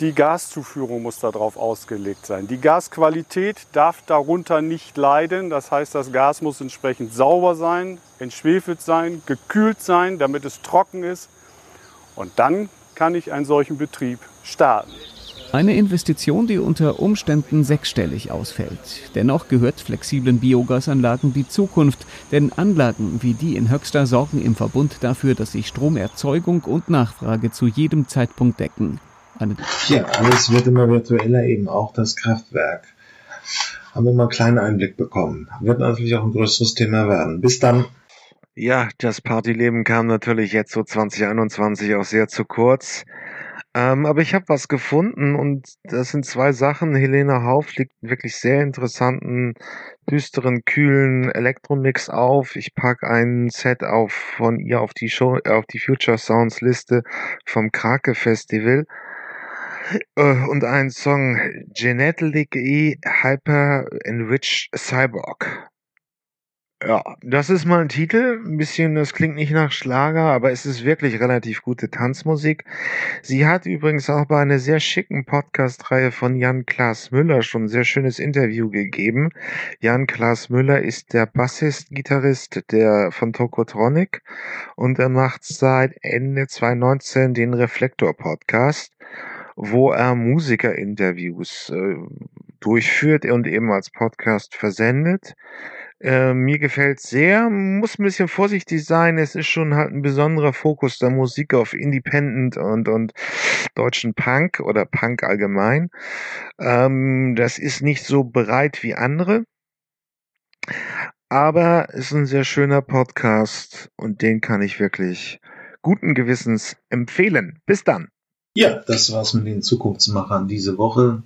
die Gaszuführung muss darauf ausgelegt sein. Die Gasqualität darf darunter nicht leiden. Das heißt, das Gas muss entsprechend sauber sein, entschwefelt sein, gekühlt sein, damit es trocken ist. Und dann kann ich einen solchen Betrieb starten. Eine Investition, die unter Umständen sechsstellig ausfällt. Dennoch gehört flexiblen Biogasanlagen die Zukunft, denn Anlagen wie die in Höxter sorgen im Verbund dafür, dass sich Stromerzeugung und Nachfrage zu jedem Zeitpunkt decken. Eine ja, alles wird immer virtueller, eben auch das Kraftwerk. Haben wir mal einen kleinen Einblick bekommen. Wird natürlich auch ein größeres Thema werden. Bis dann. Ja, das Partyleben kam natürlich jetzt so 2021 auch sehr zu kurz. Ähm, aber ich habe was gefunden und das sind zwei Sachen. Helena Hauf legt wirklich sehr interessanten, düsteren, kühlen Elektromix auf. Ich pack ein Set auf von ihr auf die Show, auf die Future Sounds Liste vom Krake Festival. Äh, und ein Song Genetically Hyper Enriched Cyborg. Ja, das ist mal ein Titel. Ein bisschen, das klingt nicht nach Schlager, aber es ist wirklich relativ gute Tanzmusik. Sie hat übrigens auch bei einer sehr schicken Podcast-Reihe von Jan Klaas Müller schon ein sehr schönes Interview gegeben. Jan Klaas Müller ist der Bassist-Gitarrist der von Tokotronic und er macht seit Ende 2019 den Reflektor-Podcast wo er Musikerinterviews äh, durchführt und eben als Podcast versendet. Äh, mir gefällt sehr, muss ein bisschen vorsichtig sein. Es ist schon halt ein besonderer Fokus der Musik auf Independent und, und deutschen Punk oder Punk allgemein. Ähm, das ist nicht so breit wie andere. Aber ist ein sehr schöner Podcast und den kann ich wirklich guten Gewissens empfehlen. Bis dann. Ja, das war's mit den Zukunftsmachern diese Woche.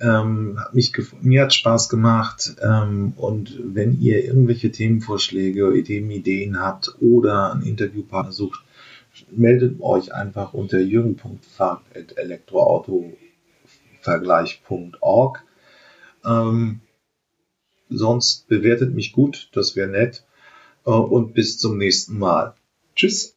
Ähm, hat mich mir hat Spaß gemacht ähm, und wenn ihr irgendwelche Themenvorschläge, Ideen, Ideen habt oder einen Interviewpartner sucht, meldet euch einfach unter jürgen.fahrt.elektroautovergleich.org. Ähm, sonst bewertet mich gut, das wäre nett äh, und bis zum nächsten Mal. Tschüss.